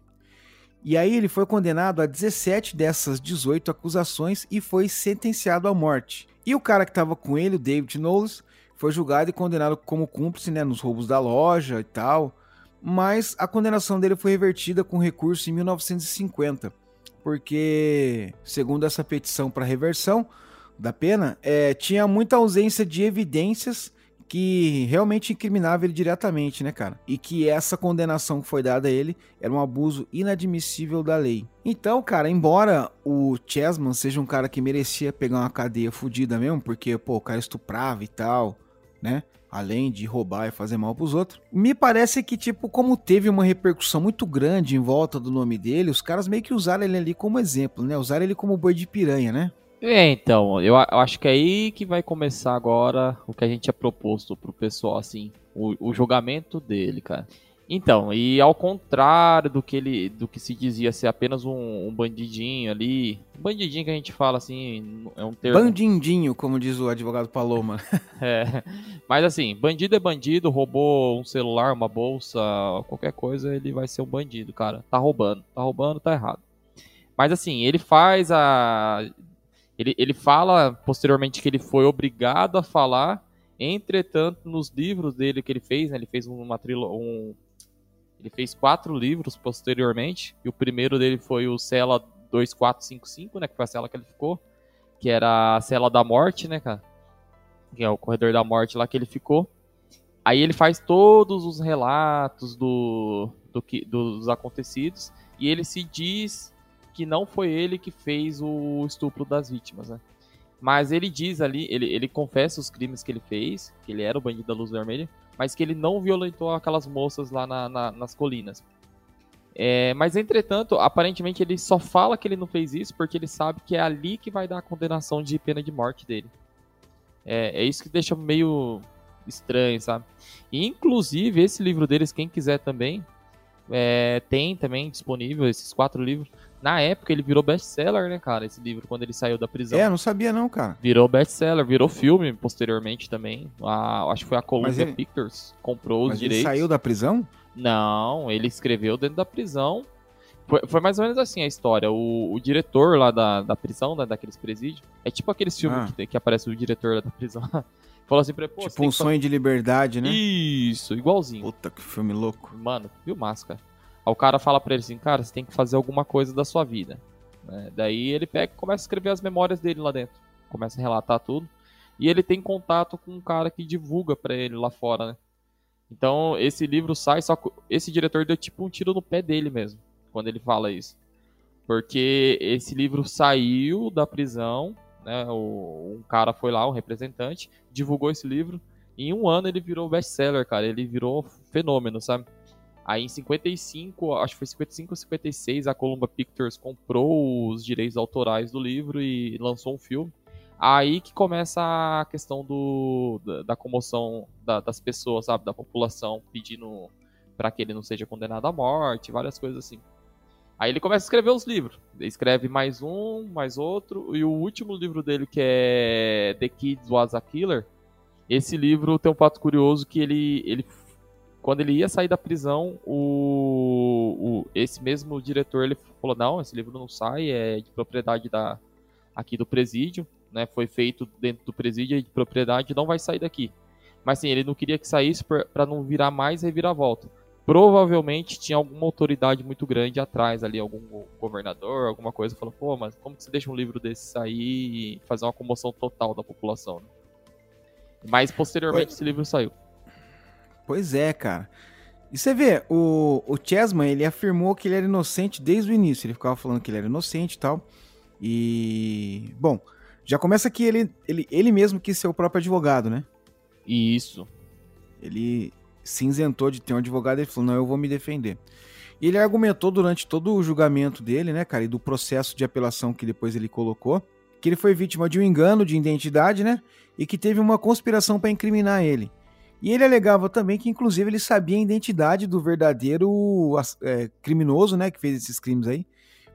E aí ele foi condenado a 17 dessas 18 acusações e foi sentenciado à morte. E o cara que estava com ele, o David Knowles, foi julgado e condenado como cúmplice né, nos roubos da loja e tal, mas a condenação dele foi revertida com recurso em 1950, porque, segundo essa petição para reversão da pena, é, tinha muita ausência de evidências que realmente incriminava ele diretamente, né, cara? E que essa condenação que foi dada a ele era um abuso inadmissível da lei. Então, cara, embora o Chessman seja um cara que merecia pegar uma cadeia fodida mesmo, porque, pô, o cara estuprava e tal, né? Além de roubar e fazer mal pros outros. Me parece que, tipo, como teve uma repercussão muito grande em volta do nome dele, os caras meio que usaram ele ali como exemplo, né? Usaram ele como boi de piranha, né? É, então, eu, eu acho que é aí que vai começar agora o que a gente tinha proposto pro pessoal, assim, o, o julgamento dele, cara. Então, e ao contrário do que ele, do que se dizia ser apenas um, um, bandidinho ali, um bandidinho que a gente fala assim, é um termo. Bandindinho, como diz o advogado Paloma. é, mas assim, bandido é bandido, roubou um celular, uma bolsa, qualquer coisa, ele vai ser um bandido, cara. Tá roubando, tá roubando, tá errado. Mas assim, ele faz a, ele, ele fala posteriormente que ele foi obrigado a falar. Entretanto, nos livros dele que ele fez, né, ele fez uma um, ele fez quatro livros posteriormente, e o primeiro dele foi o Cela 2455, né, que foi a cela que ele ficou, que era a cela da morte, né, cara? Que é o corredor da morte lá que ele ficou. Aí ele faz todos os relatos do, do que, dos acontecidos e ele se diz que não foi ele que fez o estupro das vítimas, né? Mas ele diz ali, ele, ele confessa os crimes que ele fez, que ele era o bandido da luz vermelha, mas que ele não violentou aquelas moças lá na, na, nas colinas. É, mas entretanto, aparentemente ele só fala que ele não fez isso porque ele sabe que é ali que vai dar a condenação de pena de morte dele. É, é isso que deixa meio estranho, sabe? E, inclusive, esse livro deles, quem quiser também, é, tem também disponível esses quatro livros. Na época ele virou best-seller, né, cara, esse livro, quando ele saiu da prisão. É, não sabia não, cara. Virou best-seller, virou filme posteriormente também. A, acho que foi a Columbia ele... Pictures, comprou os Mas direitos. ele saiu da prisão? Não, ele escreveu dentro da prisão. Foi, foi mais ou menos assim a história. O, o diretor lá da, da prisão, né, daqueles presídios, é tipo aqueles filmes ah. que, que aparece o diretor lá da prisão. Falou assim pra ele, pô, Tipo um sonho de liberdade, né? Isso, igualzinho. Puta que filme louco. Mano, viu máscara? O cara fala pra ele assim, cara, você tem que fazer alguma coisa da sua vida. É, daí ele pega e começa a escrever as memórias dele lá dentro. Começa a relatar tudo. E ele tem contato com um cara que divulga pra ele lá fora, né? Então esse livro sai, só que esse diretor deu tipo um tiro no pé dele mesmo, quando ele fala isso. Porque esse livro saiu da prisão, né? O, um cara foi lá, um representante, divulgou esse livro. E em um ano ele virou best-seller, cara. Ele virou fenômeno, sabe? Aí em 55, acho que foi 55 ou 56, a Columbia Pictures comprou os direitos autorais do livro e lançou um filme. Aí que começa a questão do, da, da comoção da, das pessoas, sabe? Da população pedindo para que ele não seja condenado à morte, várias coisas assim. Aí ele começa a escrever os livros. Ele escreve mais um, mais outro, e o último livro dele, que é The Kid Was a Killer, esse livro tem um fato curioso que ele, ele quando ele ia sair da prisão, o, o, esse mesmo diretor ele falou: não, esse livro não sai, é de propriedade da, aqui do presídio né, foi feito dentro do presídio de propriedade não vai sair daqui. Mas sim, ele não queria que saísse para não virar mais reviravolta. Provavelmente tinha alguma autoridade muito grande atrás ali, algum governador, alguma coisa, falou, pô, mas como que você deixa um livro desse sair e fazer uma comoção total da população? Né? Mas posteriormente esse livro saiu. Pois é, cara. E você vê, o, o Chessman, ele afirmou que ele era inocente desde o início. Ele ficava falando que ele era inocente e tal. E. Bom, já começa que ele, ele, ele mesmo quis ser o próprio advogado, né? Isso. Ele se isentou de ter um advogado e falou: não, eu vou me defender. E ele argumentou durante todo o julgamento dele, né, cara, e do processo de apelação que depois ele colocou, que ele foi vítima de um engano de identidade, né, e que teve uma conspiração para incriminar ele. E ele alegava também que, inclusive, ele sabia a identidade do verdadeiro é, criminoso, né, que fez esses crimes aí,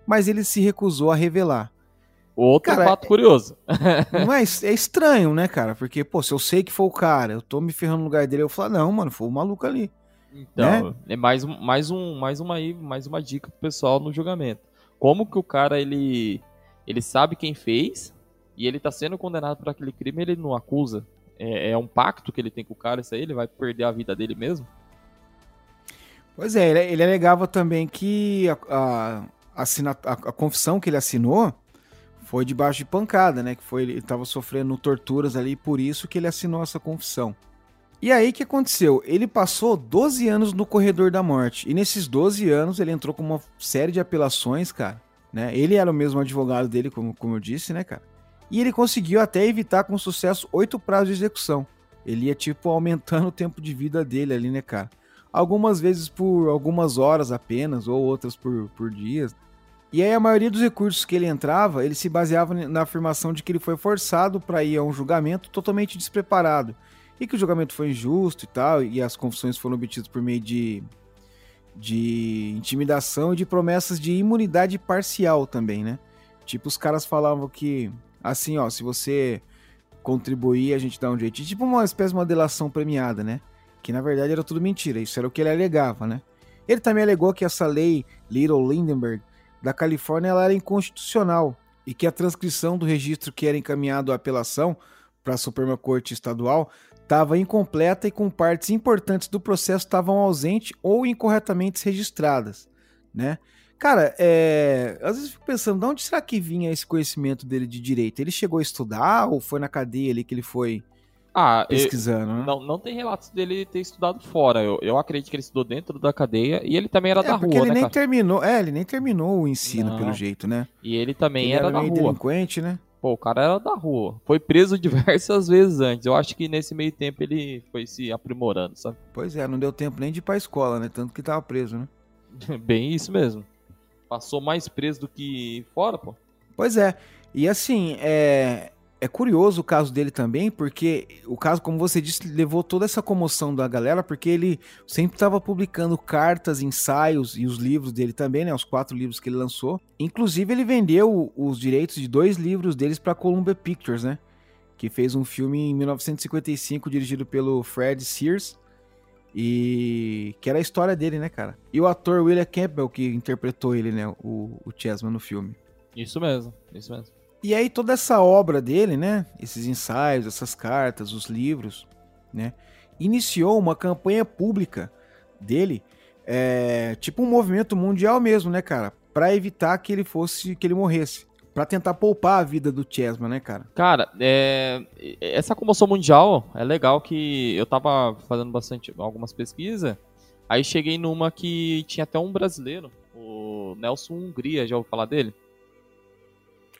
mas ele se recusou a revelar. Outro cara, fato curioso. Mas é estranho, né, cara? Porque, pô, se eu sei que foi o cara, eu tô me ferrando no lugar dele, eu falo, não, mano, foi o maluco ali. Então, né? é mais, mais, um, mais, uma aí, mais uma dica pro pessoal no julgamento. Como que o cara, ele, ele sabe quem fez e ele tá sendo condenado por aquele crime ele não acusa? É, é um pacto que ele tem com o cara, isso aí, ele vai perder a vida dele mesmo? Pois é, ele, ele alegava também que a, a, a, a confissão que ele assinou foi debaixo de pancada, né? Que foi ele estava sofrendo torturas ali, por isso que ele assinou essa confissão. E aí que aconteceu? Ele passou 12 anos no corredor da morte. E nesses 12 anos ele entrou com uma série de apelações, cara. Né? Ele era o mesmo advogado dele, como, como eu disse, né, cara? E ele conseguiu até evitar com sucesso oito prazos de execução. Ele ia, tipo, aumentando o tempo de vida dele ali, né, cara? Algumas vezes por algumas horas apenas, ou outras por, por dias. E aí a maioria dos recursos que ele entrava, ele se baseava na afirmação de que ele foi forçado para ir a um julgamento totalmente despreparado. E que o julgamento foi injusto e tal, e as confissões foram obtidas por meio de, de intimidação e de promessas de imunidade parcial também, né? Tipo, os caras falavam que, assim, ó, se você contribuir, a gente dá um jeito. Tipo uma espécie de uma delação premiada, né? Que na verdade era tudo mentira, isso era o que ele alegava, né? Ele também alegou que essa lei Little Lindenberg da Califórnia ela era inconstitucional e que a transcrição do registro que era encaminhado à apelação para a Suprema Corte Estadual estava incompleta e com partes importantes do processo estavam ausentes ou incorretamente registradas, né? Cara, é... às vezes eu fico pensando, de onde será que vinha esse conhecimento dele de direito? Ele chegou a estudar ou foi na cadeia ali que ele foi ah, pesquisando, eu, né? Não, não tem relatos dele ter estudado fora. Eu, eu acredito que ele estudou dentro da cadeia e ele também era é, da rua, ele né, nem cara? terminou, é, ele nem terminou o ensino não. pelo jeito, né? E ele também ele era, era da rua. delinquente, né? Pô, o cara era da rua. Foi preso diversas vezes antes. Eu acho que nesse meio tempo ele foi se aprimorando, sabe? Pois é, não deu tempo nem de ir pra escola, né? Tanto que tava preso, né? Bem isso mesmo. Passou mais preso do que fora, pô. Pois é. E assim, é, é curioso o caso dele também, porque o caso, como você disse, levou toda essa comoção da galera, porque ele sempre estava publicando cartas, ensaios e os livros dele também, né? Os quatro livros que ele lançou. Inclusive, ele vendeu os direitos de dois livros deles para Columbia Pictures, né? Que fez um filme em 1955 dirigido pelo Fred Sears. E que era a história dele, né, cara? E o ator William Campbell que interpretou ele, né? O, o Chessman no filme. Isso mesmo, isso mesmo. E aí toda essa obra dele, né, esses ensaios, essas cartas, os livros, né, iniciou uma campanha pública dele, é, tipo um movimento mundial mesmo, né, cara, para evitar que ele fosse, que ele morresse, para tentar poupar a vida do Chesma, né, cara? Cara, é, essa comoção mundial é legal que eu tava fazendo bastante algumas pesquisas, aí cheguei numa que tinha até um brasileiro, o Nelson Hungria, já ouviu falar dele?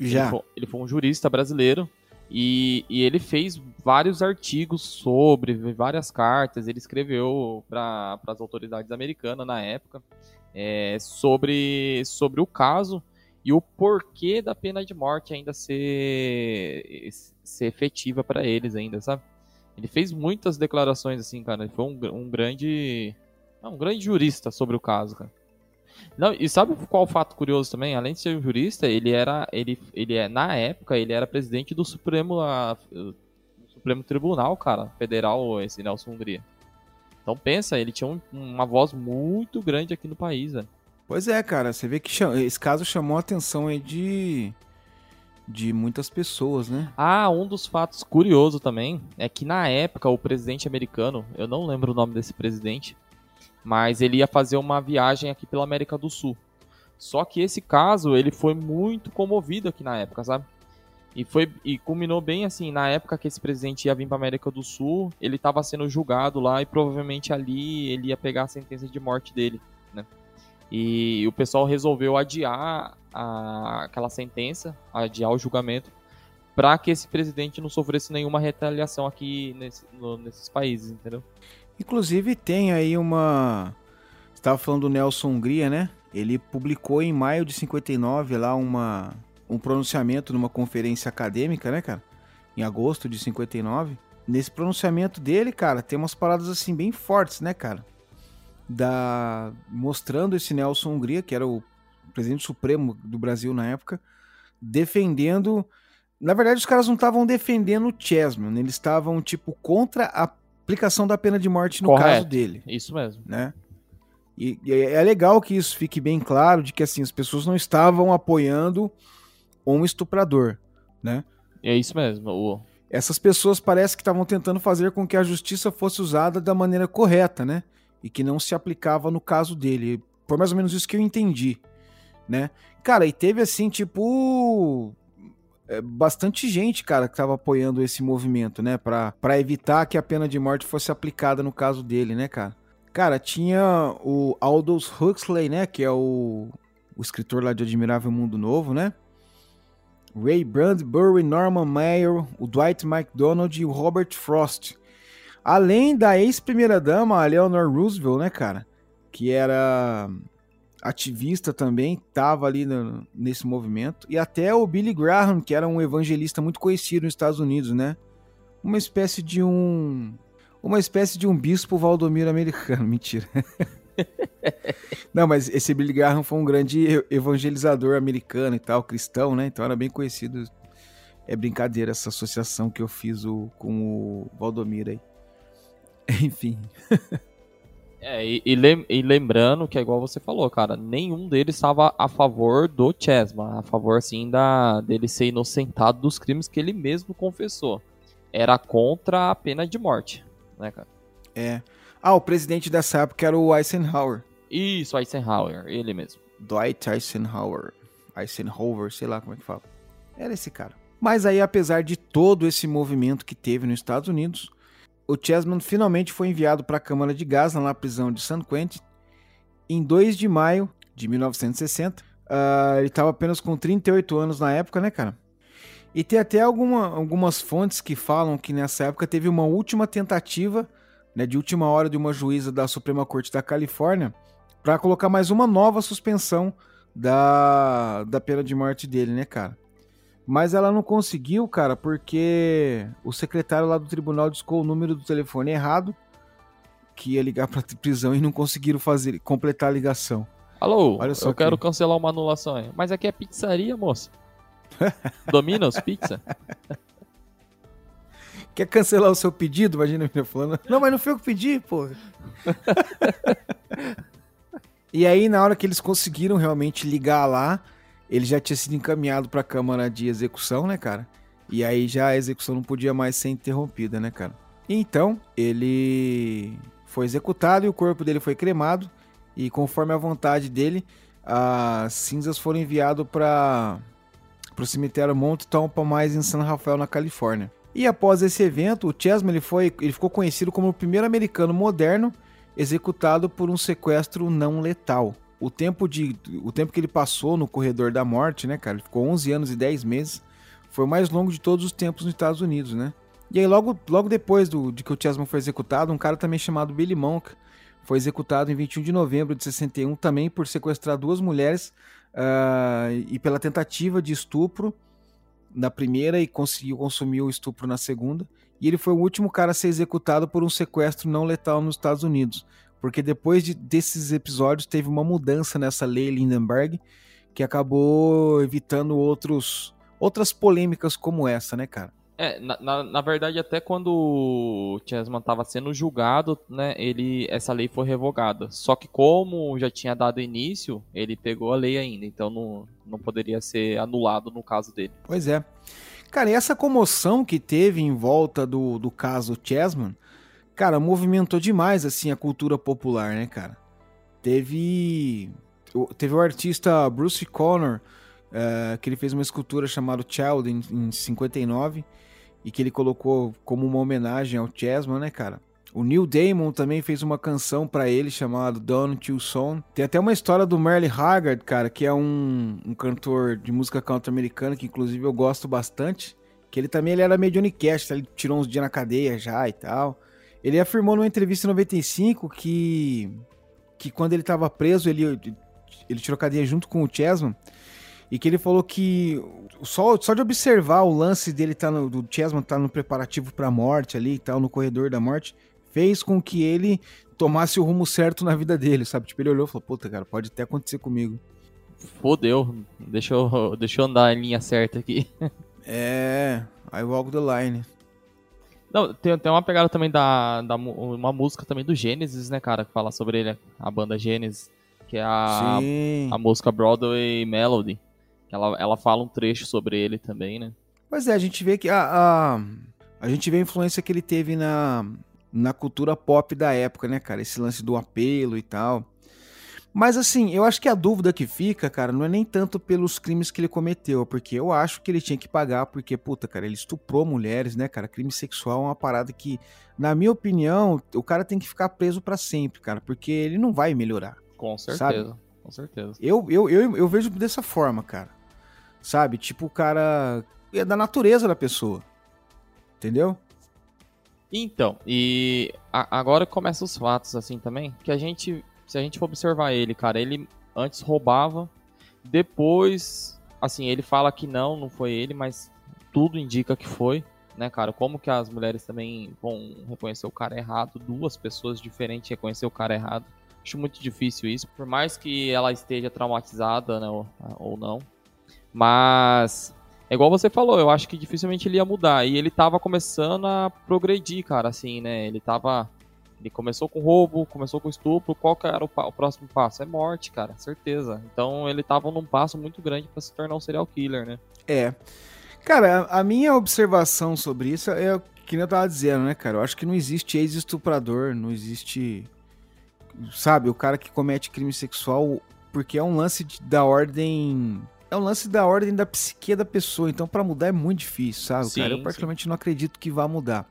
Já. Ele foi, ele foi um jurista brasileiro e, e, ele fez vários artigos sobre, várias cartas, ele escreveu para as autoridades americanas na época é, sobre, sobre o caso e o porquê da pena de morte ainda ser, ser efetiva para eles ainda, sabe? Ele fez muitas declarações assim, cara. Ele foi um, um grande um grande jurista sobre o caso, cara. Não, e sabe qual fato curioso também? Além de ser um jurista, ele era, ele, ele é, na época, ele era presidente do Supremo, a, do Supremo Tribunal, cara, federal, esse Nelson Hungria. Então pensa, ele tinha um, uma voz muito grande aqui no país, velho. Pois é, cara, você vê que esse caso chamou a atenção aí de de muitas pessoas, né? Ah, um dos fatos curiosos também é que na época o presidente americano, eu não lembro o nome desse presidente, mas ele ia fazer uma viagem aqui pela América do Sul. Só que esse caso, ele foi muito comovido aqui na época, sabe? E foi e culminou bem assim, na época que esse presidente ia vir para América do Sul, ele estava sendo julgado lá e provavelmente ali ele ia pegar a sentença de morte dele, né? E o pessoal resolveu adiar a, aquela sentença, adiar o julgamento, para que esse presidente não sofresse nenhuma retaliação aqui nesse, no, nesses países, entendeu? Inclusive tem aí uma. Estava falando do Nelson Hungria, né? Ele publicou em maio de 59 lá uma, um pronunciamento numa conferência acadêmica, né, cara? Em agosto de 59. Nesse pronunciamento dele, cara, tem umas paradas assim bem fortes, né, cara? Da mostrando esse Nelson Hungria, que era o presidente supremo do Brasil na época, defendendo. Na verdade, os caras não estavam defendendo o Chessman, eles estavam tipo contra a aplicação da pena de morte no Correto. caso dele. Isso mesmo. Né? E, e, é legal que isso fique bem claro de que assim as pessoas não estavam apoiando um estuprador, né? É isso mesmo. O... Essas pessoas parece que estavam tentando fazer com que a justiça fosse usada da maneira correta, né? E que não se aplicava no caso dele. Foi mais ou menos isso que eu entendi, né? Cara, e teve assim, tipo, é, bastante gente, cara, que estava apoiando esse movimento, né? para evitar que a pena de morte fosse aplicada no caso dele, né, cara? Cara, tinha o Aldous Huxley, né? Que é o, o escritor lá de Admirável Mundo Novo, né? Ray Bradbury, Norman Mayer, o Dwight MacDonald e o Robert Frost. Além da ex-primeira-dama, a Eleanor Roosevelt, né, cara? Que era ativista também, estava ali no, nesse movimento. E até o Billy Graham, que era um evangelista muito conhecido nos Estados Unidos, né? Uma espécie de um. Uma espécie de um bispo Valdomiro americano. Mentira. Não, mas esse Billy Graham foi um grande evangelizador americano e tal, cristão, né? Então era bem conhecido. É brincadeira essa associação que eu fiz o, com o Valdomiro aí. Enfim. É, e, e, lem e, lembrando que é igual você falou, cara, nenhum deles estava a favor do Chesma, a favor, assim, da, dele ser inocentado dos crimes que ele mesmo confessou. Era contra a pena de morte, né, cara? É. Ah, o presidente dessa época era o Eisenhower. Isso, Eisenhower, ele mesmo. Dwight Eisenhower. Eisenhower, sei lá como é que fala. Era esse cara. Mas aí, apesar de todo esse movimento que teve nos Estados Unidos, o Chessman finalmente foi enviado para a Câmara de Gás na prisão de San Quentin em 2 de maio de 1960. Uh, ah, ele estava apenas com 38 anos na época, né, cara? E tem até alguma, algumas fontes que falam que nessa época teve uma última tentativa, né, de última hora de uma juíza da Suprema Corte da Califórnia para colocar mais uma nova suspensão da, da pena de morte dele, né, cara? Mas ela não conseguiu, cara, porque o secretário lá do tribunal discou o número do telefone errado, que ia ligar pra prisão e não conseguiram fazer completar a ligação. Alô, Olha só eu aqui. quero cancelar uma anulação aí. Mas aqui é pizzaria, moça. Domino's Pizza? Quer cancelar o seu pedido? Imagina a falando. Não, mas não foi eu que pedi, pô. e aí, na hora que eles conseguiram realmente ligar lá, ele já tinha sido encaminhado para a Câmara de Execução, né, cara? E aí já a execução não podia mais ser interrompida, né, cara? Então, ele foi executado e o corpo dele foi cremado. E conforme a vontade dele, as cinzas foram enviadas para o cemitério Mount mais em San Rafael, na Califórnia. E após esse evento, o Chessman ele foi, ele ficou conhecido como o primeiro americano moderno executado por um sequestro não letal. O tempo, de, o tempo que ele passou no corredor da morte, né, cara? Ele ficou 11 anos e 10 meses. Foi o mais longo de todos os tempos nos Estados Unidos, né? E aí, logo, logo depois do, de que o Chessman foi executado, um cara também chamado Billy Monk foi executado em 21 de novembro de 61 também por sequestrar duas mulheres uh, e pela tentativa de estupro na primeira e conseguiu consumir o estupro na segunda. E ele foi o último cara a ser executado por um sequestro não letal nos Estados Unidos. Porque depois de, desses episódios teve uma mudança nessa lei Lindenberg que acabou evitando outros, outras polêmicas como essa, né, cara? É, na, na, na, verdade, até quando o Chessman estava sendo julgado, né, ele, essa lei foi revogada. Só que como já tinha dado início, ele pegou a lei ainda, então não, não poderia ser anulado no caso dele. Pois é. Cara, e essa comoção que teve em volta do, do caso Chessman, cara, movimentou demais, assim, a cultura popular, né, cara? Teve... Teve o artista Bruce Connor, uh, que ele fez uma escultura chamada Child em, em 59, e que ele colocou como uma homenagem ao Chessman, né, cara? O Neil Damon também fez uma canção para ele chamada Don't You Song. Tem até uma história do Merle Haggard, cara, que é um, um cantor de música country americana que inclusive eu gosto bastante. Que ele também ele era meio Johnny Cash, ele tirou uns dias na cadeia já e tal. Ele afirmou numa entrevista em 95 que que quando ele estava preso, ele ele tirou cadeia junto com o Chessman e que ele falou que só, só de observar o lance dele tá no, do Chessman tá no preparativo para a morte ali e tal, no corredor da morte, fez com que ele tomasse o rumo certo na vida dele, sabe? Tipo, ele olhou e falou, puta, cara, pode até acontecer comigo. Fodeu, deixa eu, deixa eu andar em linha certa aqui. É, I walk the line. Não, tem, tem uma pegada também da, da uma música também do Gênesis, né, cara, que fala sobre ele, a banda Gênesis, que é a, a música Broadway Melody. Ela, ela fala um trecho sobre ele também, né? Pois é, a gente vê que a, a, a gente vê a influência que ele teve na, na cultura pop da época, né, cara? Esse lance do apelo e tal. Mas assim, eu acho que a dúvida que fica, cara, não é nem tanto pelos crimes que ele cometeu, porque eu acho que ele tinha que pagar, porque, puta, cara, ele estuprou mulheres, né, cara? Crime sexual é uma parada que, na minha opinião, o cara tem que ficar preso para sempre, cara, porque ele não vai melhorar. Com certeza, sabe? com certeza. Eu, eu, eu, eu vejo dessa forma, cara. Sabe? Tipo, o cara. É da natureza da pessoa. Entendeu? Então, e agora começam os fatos, assim, também. Que a gente. Se a gente for observar ele, cara, ele antes roubava. Depois. Assim, ele fala que não, não foi ele, mas tudo indica que foi. Né, cara? Como que as mulheres também vão reconhecer o cara errado? Duas pessoas diferentes reconhecer o cara errado. Acho muito difícil isso. Por mais que ela esteja traumatizada né, ou, não, mas é igual você falou, eu acho que dificilmente ele ia mudar. E ele tava começando a progredir, cara, assim, né? Ele tava. Ele começou com roubo, começou com estupro. Qual que era o, o próximo passo? É morte, cara, certeza. Então ele tava num passo muito grande para se tornar um serial killer, né? É. Cara, a minha observação sobre isso é o que eu tava dizendo, né, cara? Eu acho que não existe ex-estuprador, não existe. Sabe, o cara que comete crime sexual, porque é um lance de, da ordem é um lance da ordem da psique da pessoa. Então, para mudar é muito difícil, sabe, sim, cara? Eu particularmente sim. não acredito que vá mudar.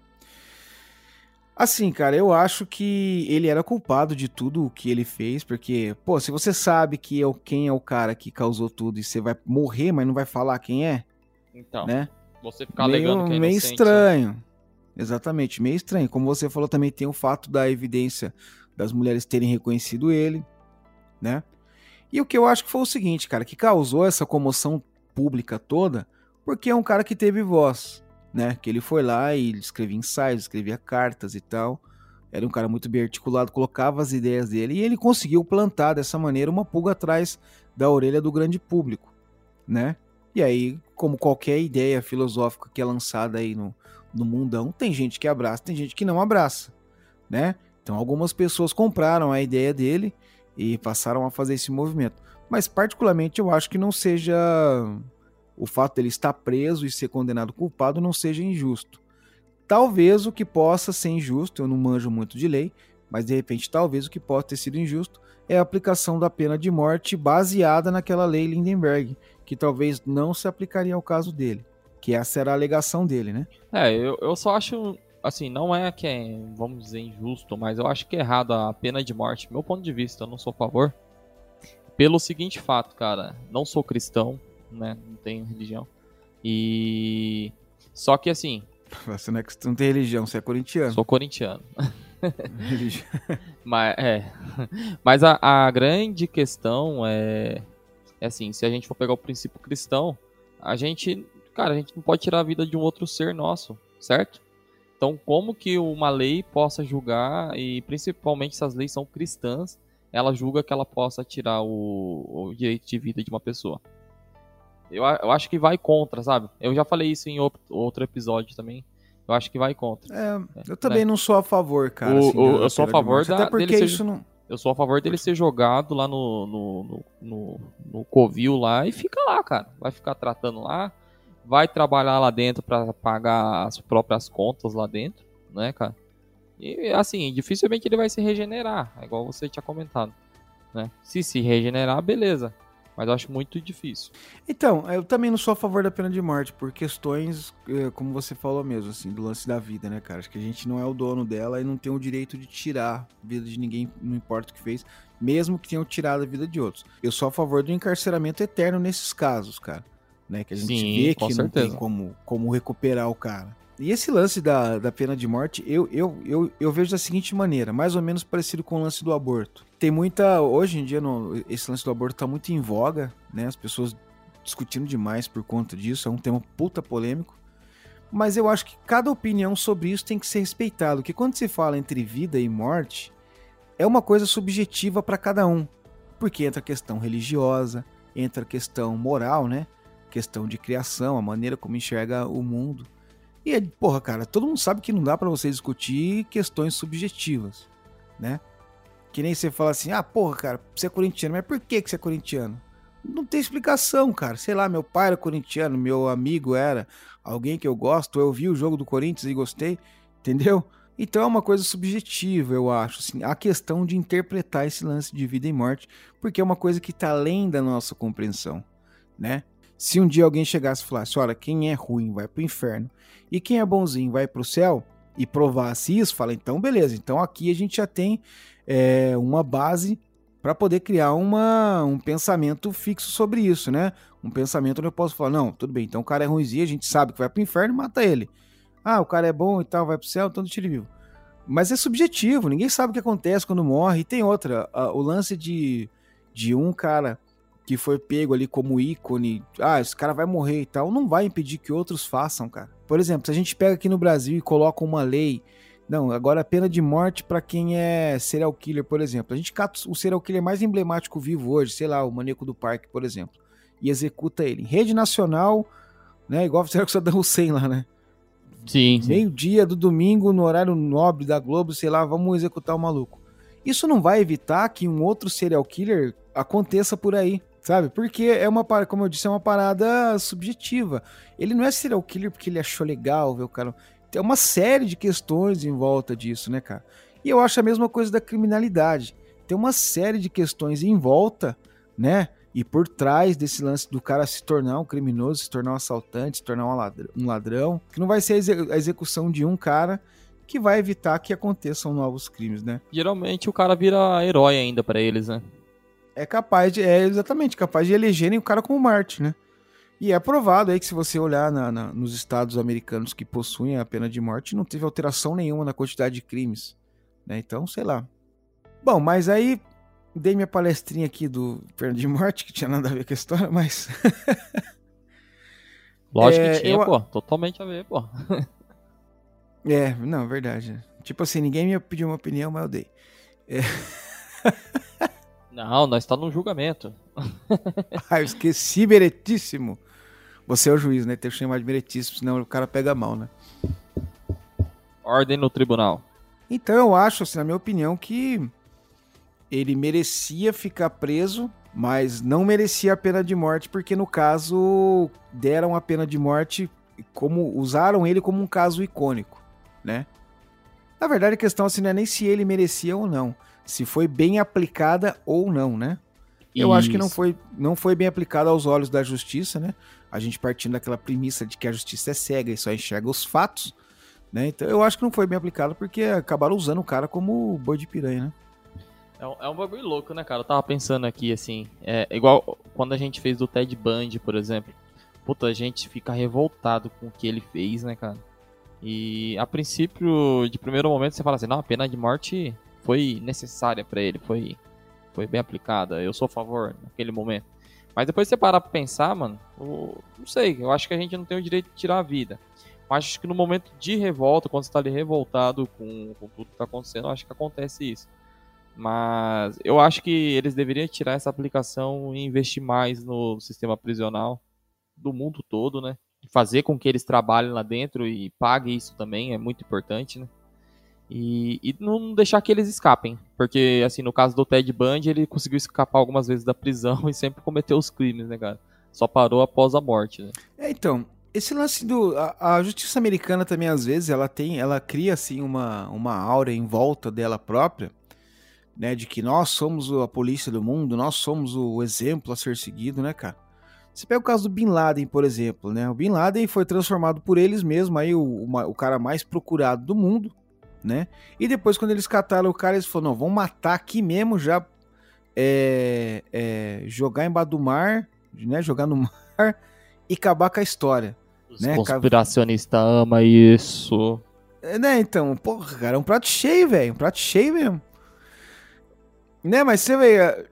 Assim, cara, eu acho que ele era culpado de tudo o que ele fez, porque, pô, se você sabe que é o, quem é o cara que causou tudo e você vai morrer, mas não vai falar quem é, então, né? Você ficar alegando que é Meio estranho. Né? Exatamente, meio estranho. Como você falou, também tem o fato da evidência das mulheres terem reconhecido ele, né? E o que eu acho que foi o seguinte, cara, que causou essa comoção pública toda, porque é um cara que teve voz, né? Que ele foi lá e escrevia ensaios, escrevia cartas e tal. Era um cara muito bem articulado, colocava as ideias dele e ele conseguiu plantar dessa maneira uma pulga atrás da orelha do grande público, né? E aí, como qualquer ideia filosófica que é lançada aí no, no mundão, tem gente que abraça, tem gente que não abraça, né? Então algumas pessoas compraram a ideia dele e passaram a fazer esse movimento. Mas, particularmente, eu acho que não seja. O fato dele estar preso e ser condenado culpado não seja injusto. Talvez o que possa ser injusto, eu não manjo muito de lei, mas de repente, talvez o que possa ter sido injusto é a aplicação da pena de morte baseada naquela lei Lindenberg, que talvez não se aplicaria ao caso dele. Que essa era a alegação dele, né? É, eu, eu só acho assim, não é que é, vamos dizer, injusto, mas eu acho que é errado a pena de morte. Meu ponto de vista, eu não sou a favor. pelo seguinte fato, cara, não sou cristão, né? Não tenho religião. E só que assim, você não, é, não tem religião, você é corintiano. Sou corintiano. Mas é, mas a, a grande questão é, é assim, se a gente for pegar o princípio cristão, a gente, cara, a gente não pode tirar a vida de um outro ser nosso, certo? Então, como que uma lei possa julgar, e principalmente se as leis são cristãs, ela julga que ela possa tirar o, o direito de vida de uma pessoa? Eu, eu acho que vai contra, sabe? Eu já falei isso em outro episódio também. Eu acho que vai contra. É, eu também né? não sou a favor, cara. O, assim, o, eu sou a favor da, Até porque dele isso ser, não... Eu sou a favor dele ser jogado lá no, no, no, no, no Covil lá e fica lá, cara. Vai ficar tratando lá, vai trabalhar lá dentro para pagar as próprias contas lá dentro, né, cara? E assim, dificilmente ele vai se regenerar, é igual você tinha comentado. Né? Se se regenerar, beleza. Mas eu acho muito difícil. Então, eu também não sou a favor da pena de morte, por questões, eh, como você falou mesmo, assim, do lance da vida, né, cara? Acho que a gente não é o dono dela e não tem o direito de tirar a vida de ninguém, não importa o que fez, mesmo que tenham tirado a vida de outros. Eu sou a favor do encarceramento eterno nesses casos, cara. Né, que a gente Sim, vê que não tem como, como recuperar o cara. E esse lance da, da pena de morte, eu, eu, eu, eu vejo da seguinte maneira, mais ou menos parecido com o lance do aborto. Tem muita. Hoje em dia, no, esse lance do aborto tá muito em voga, né? As pessoas discutindo demais por conta disso. É um tema puta polêmico. Mas eu acho que cada opinião sobre isso tem que ser respeitada. Porque quando se fala entre vida e morte, é uma coisa subjetiva para cada um. Porque entra a questão religiosa, entra a questão moral, né? Questão de criação, a maneira como enxerga o mundo. E, porra, cara, todo mundo sabe que não dá para você discutir questões subjetivas, né? Que nem você fala assim, ah, porra, cara, você é corintiano, mas por que, que você é corintiano? Não tem explicação, cara. Sei lá, meu pai era corintiano, meu amigo era alguém que eu gosto, eu vi o jogo do Corinthians e gostei, entendeu? Então é uma coisa subjetiva, eu acho, assim, a questão de interpretar esse lance de vida e morte, porque é uma coisa que está além da nossa compreensão, né? Se um dia alguém chegasse e falasse, olha, quem é ruim vai pro inferno e quem é bonzinho vai pro céu, e provasse isso, fala, então beleza, então aqui a gente já tem é, uma base para poder criar uma, um pensamento fixo sobre isso, né? Um pensamento onde eu posso falar, não, tudo bem, então o cara é ruimzinho, a gente sabe que vai pro inferno, mata ele. Ah, o cara é bom e tal, vai pro céu, então ele vivo. Mas é subjetivo, ninguém sabe o que acontece quando morre. E tem outra, a, o lance de, de um cara que foi pego ali como ícone, ah, esse cara vai morrer e tal, não vai impedir que outros façam, cara. Por exemplo, se a gente pega aqui no Brasil e coloca uma lei, não, agora a pena de morte para quem é serial killer, por exemplo. A gente cata o serial killer mais emblemático vivo hoje, sei lá, o Maníaco do Parque, por exemplo, e executa ele em rede nacional, né, igual fizeram com o Saddam Hussein lá, né? Sim. sim. Meio-dia do domingo, no horário nobre da Globo, sei lá, vamos executar o maluco. Isso não vai evitar que um outro serial killer aconteça por aí sabe? Porque é uma, como eu disse, é uma parada subjetiva. Ele não é serial killer porque ele achou legal ver o cara. Tem uma série de questões em volta disso, né, cara? E eu acho a mesma coisa da criminalidade. Tem uma série de questões em volta, né? E por trás desse lance do cara se tornar um criminoso, se tornar um assaltante, se tornar um ladrão, um ladrão que não vai ser a execução de um cara que vai evitar que aconteçam novos crimes, né? Geralmente o cara vira herói ainda para eles, né? É capaz de. É exatamente capaz de elegerem o cara como Marte, né? E é provado aí que se você olhar na, na, nos estados americanos que possuem a pena de morte, não teve alteração nenhuma na quantidade de crimes. Né? Então, sei lá. Bom, mas aí dei minha palestrinha aqui do pena de morte, que tinha nada a ver com a história, mas. Lógico é, que tinha, eu... pô. Totalmente a ver, pô. é, não, verdade. Tipo assim, ninguém me pediu uma opinião, mas eu dei. É... Não, nós está no julgamento. ah, eu esqueci, meretíssimo. Você é o juiz, né? Tem que chamar de meretíssimo, senão o cara pega mal, né? Ordem no tribunal. Então eu acho, assim, na minha opinião, que ele merecia ficar preso, mas não merecia a pena de morte, porque no caso deram a pena de morte como usaram ele como um caso icônico, né? Na verdade, a questão assim, não é nem se ele merecia ou não se foi bem aplicada ou não, né? Eu Isso. acho que não foi, não foi bem aplicada aos olhos da justiça, né? A gente partindo daquela premissa de que a justiça é cega e só enxerga os fatos, né? Então eu acho que não foi bem aplicado porque acabaram usando o cara como boi de piranha, né? É um, é um bagulho louco, né, cara? Eu tava pensando aqui, assim, é igual quando a gente fez do Ted Bundy, por exemplo. Puta, a gente fica revoltado com o que ele fez, né, cara? E a princípio, de primeiro momento, você fala assim, não, a pena de morte foi necessária para ele, foi, foi bem aplicada, eu sou a favor naquele momento. Mas depois você parar pra pensar, mano, eu, não sei, eu acho que a gente não tem o direito de tirar a vida. Mas acho que no momento de revolta, quando você tá ali revoltado com, com tudo que tá acontecendo, acho que acontece isso. Mas eu acho que eles deveriam tirar essa aplicação e investir mais no sistema prisional do mundo todo, né? Fazer com que eles trabalhem lá dentro e paguem isso também é muito importante, né? E, e, não deixar que eles escapem. Porque, assim, no caso do Ted Bundy, ele conseguiu escapar algumas vezes da prisão e sempre cometeu os crimes, né, cara? Só parou após a morte, né? É, então, esse lance do. A, a, justiça americana também, às vezes, ela tem. Ela cria, assim, uma, uma aura em volta dela própria né, de que nós somos a polícia do mundo, nós somos o exemplo a ser seguido, né, cara? Você pega o caso do Bin Laden, por exemplo, né? O Bin Laden foi transformado por eles mesmos, aí o, o cara mais procurado do mundo, né? E depois, quando eles cataram o cara, eles falaram: não, vamos matar aqui mesmo, já é, é, jogar embaixo do mar, né? Jogar no mar e acabar com a história. Os né? conspiracionistas ama isso. É, né, então, porra, cara, é um prato cheio, velho. Um prato cheio mesmo. Né, mas você vê,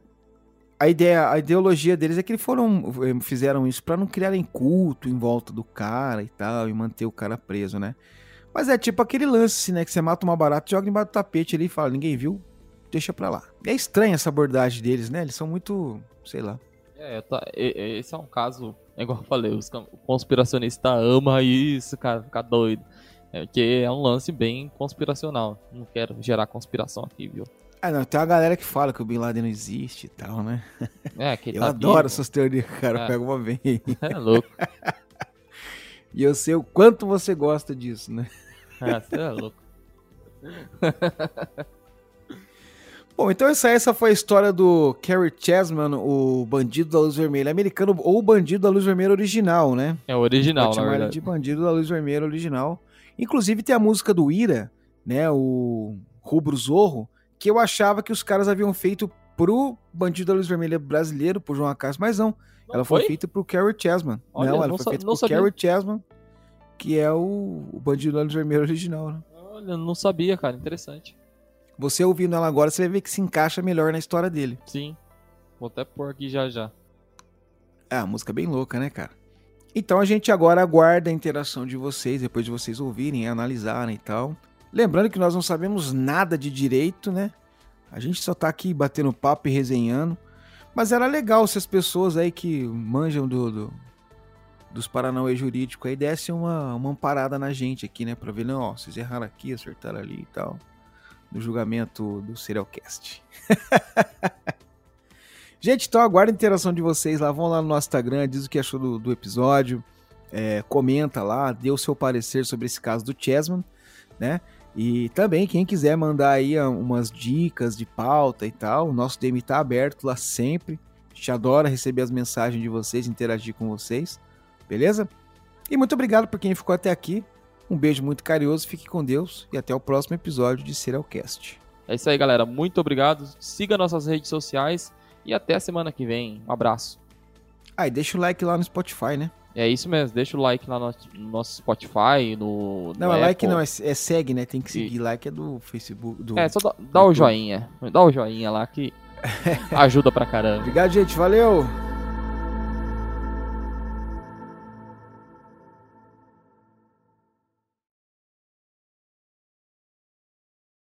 a ideia, a ideologia deles é que eles foram, eh, fizeram isso para não criarem culto em volta do cara e tal, e manter o cara preso, né? Mas é tipo aquele lance, né, que você mata uma barata, joga embaixo do tapete ali e fala, ninguém viu, deixa pra lá. É estranha essa abordagem deles, né? Eles são muito, sei lá. É, tá, esse é um caso, é igual eu falei, os conspiracionistas amam isso, cara, ficar doido. É, que é um lance bem conspiracional. Não quero gerar conspiração aqui, viu? Ah, não, tem uma galera que fala que o Bin Laden não existe e tal, né? É, que Eu tá adoro vivo. essas teorias, cara. É. Pega uma vez. É louco. e eu sei o quanto você gosta disso, né? É, você é louco. Bom, então essa, essa foi a história do Kerry Chessman, o bandido da luz vermelha americano, ou o bandido da luz vermelha original, né? É o original, na verdade. De bandido da luz vermelha original. Inclusive tem a música do Ira, né? O Rubro Zorro, que eu achava que os caras haviam feito pro Bandido da Luz Vermelha brasileiro, pro João Acácio, mas não. não ela foi? foi? feita pro Kerry Chessman. Não, ela não foi feita pro. Kerry Chessman, que é o, o Bandido da Luz Vermelha original, né? Olha, não sabia, cara. Interessante. Você ouvindo ela agora, você vai ver que se encaixa melhor na história dele. Sim. Vou até pôr aqui já já. É, a música é bem louca, né, cara? Então a gente agora aguarda a interação de vocês, depois de vocês ouvirem, analisarem e tal. Lembrando que nós não sabemos nada de direito, né? A gente só tá aqui batendo papo e resenhando. Mas era legal se as pessoas aí que manjam do, do dos Paranauê jurídico aí dessem uma, uma parada na gente aqui, né? Pra ver, não, ó, vocês erraram aqui, acertaram ali e tal. No julgamento do Serialcast. gente, então aguardo a interação de vocês lá. Vão lá no nosso Instagram, diz o que achou do, do episódio. É, comenta lá, dê o seu parecer sobre esse caso do Chessman, né? E também, quem quiser mandar aí ah, umas dicas de pauta e tal, o nosso DM tá aberto lá sempre. A gente adora receber as mensagens de vocês, interagir com vocês, beleza? E muito obrigado por quem ficou até aqui. Um beijo muito carinhoso, fique com Deus e até o próximo episódio de Serialcast. É isso aí, galera. Muito obrigado. Siga nossas redes sociais e até a semana que vem. Um abraço. Ah, e deixa o like lá no Spotify, né? É isso mesmo, deixa o like lá no, nosso Spotify, no. Não, no é like não, é, é, segue, né? Tem que seguir. E... Like é do Facebook. Do, é, só dá, dá o joinha. Dá o joinha lá que ajuda pra caramba. Obrigado, gente. Valeu!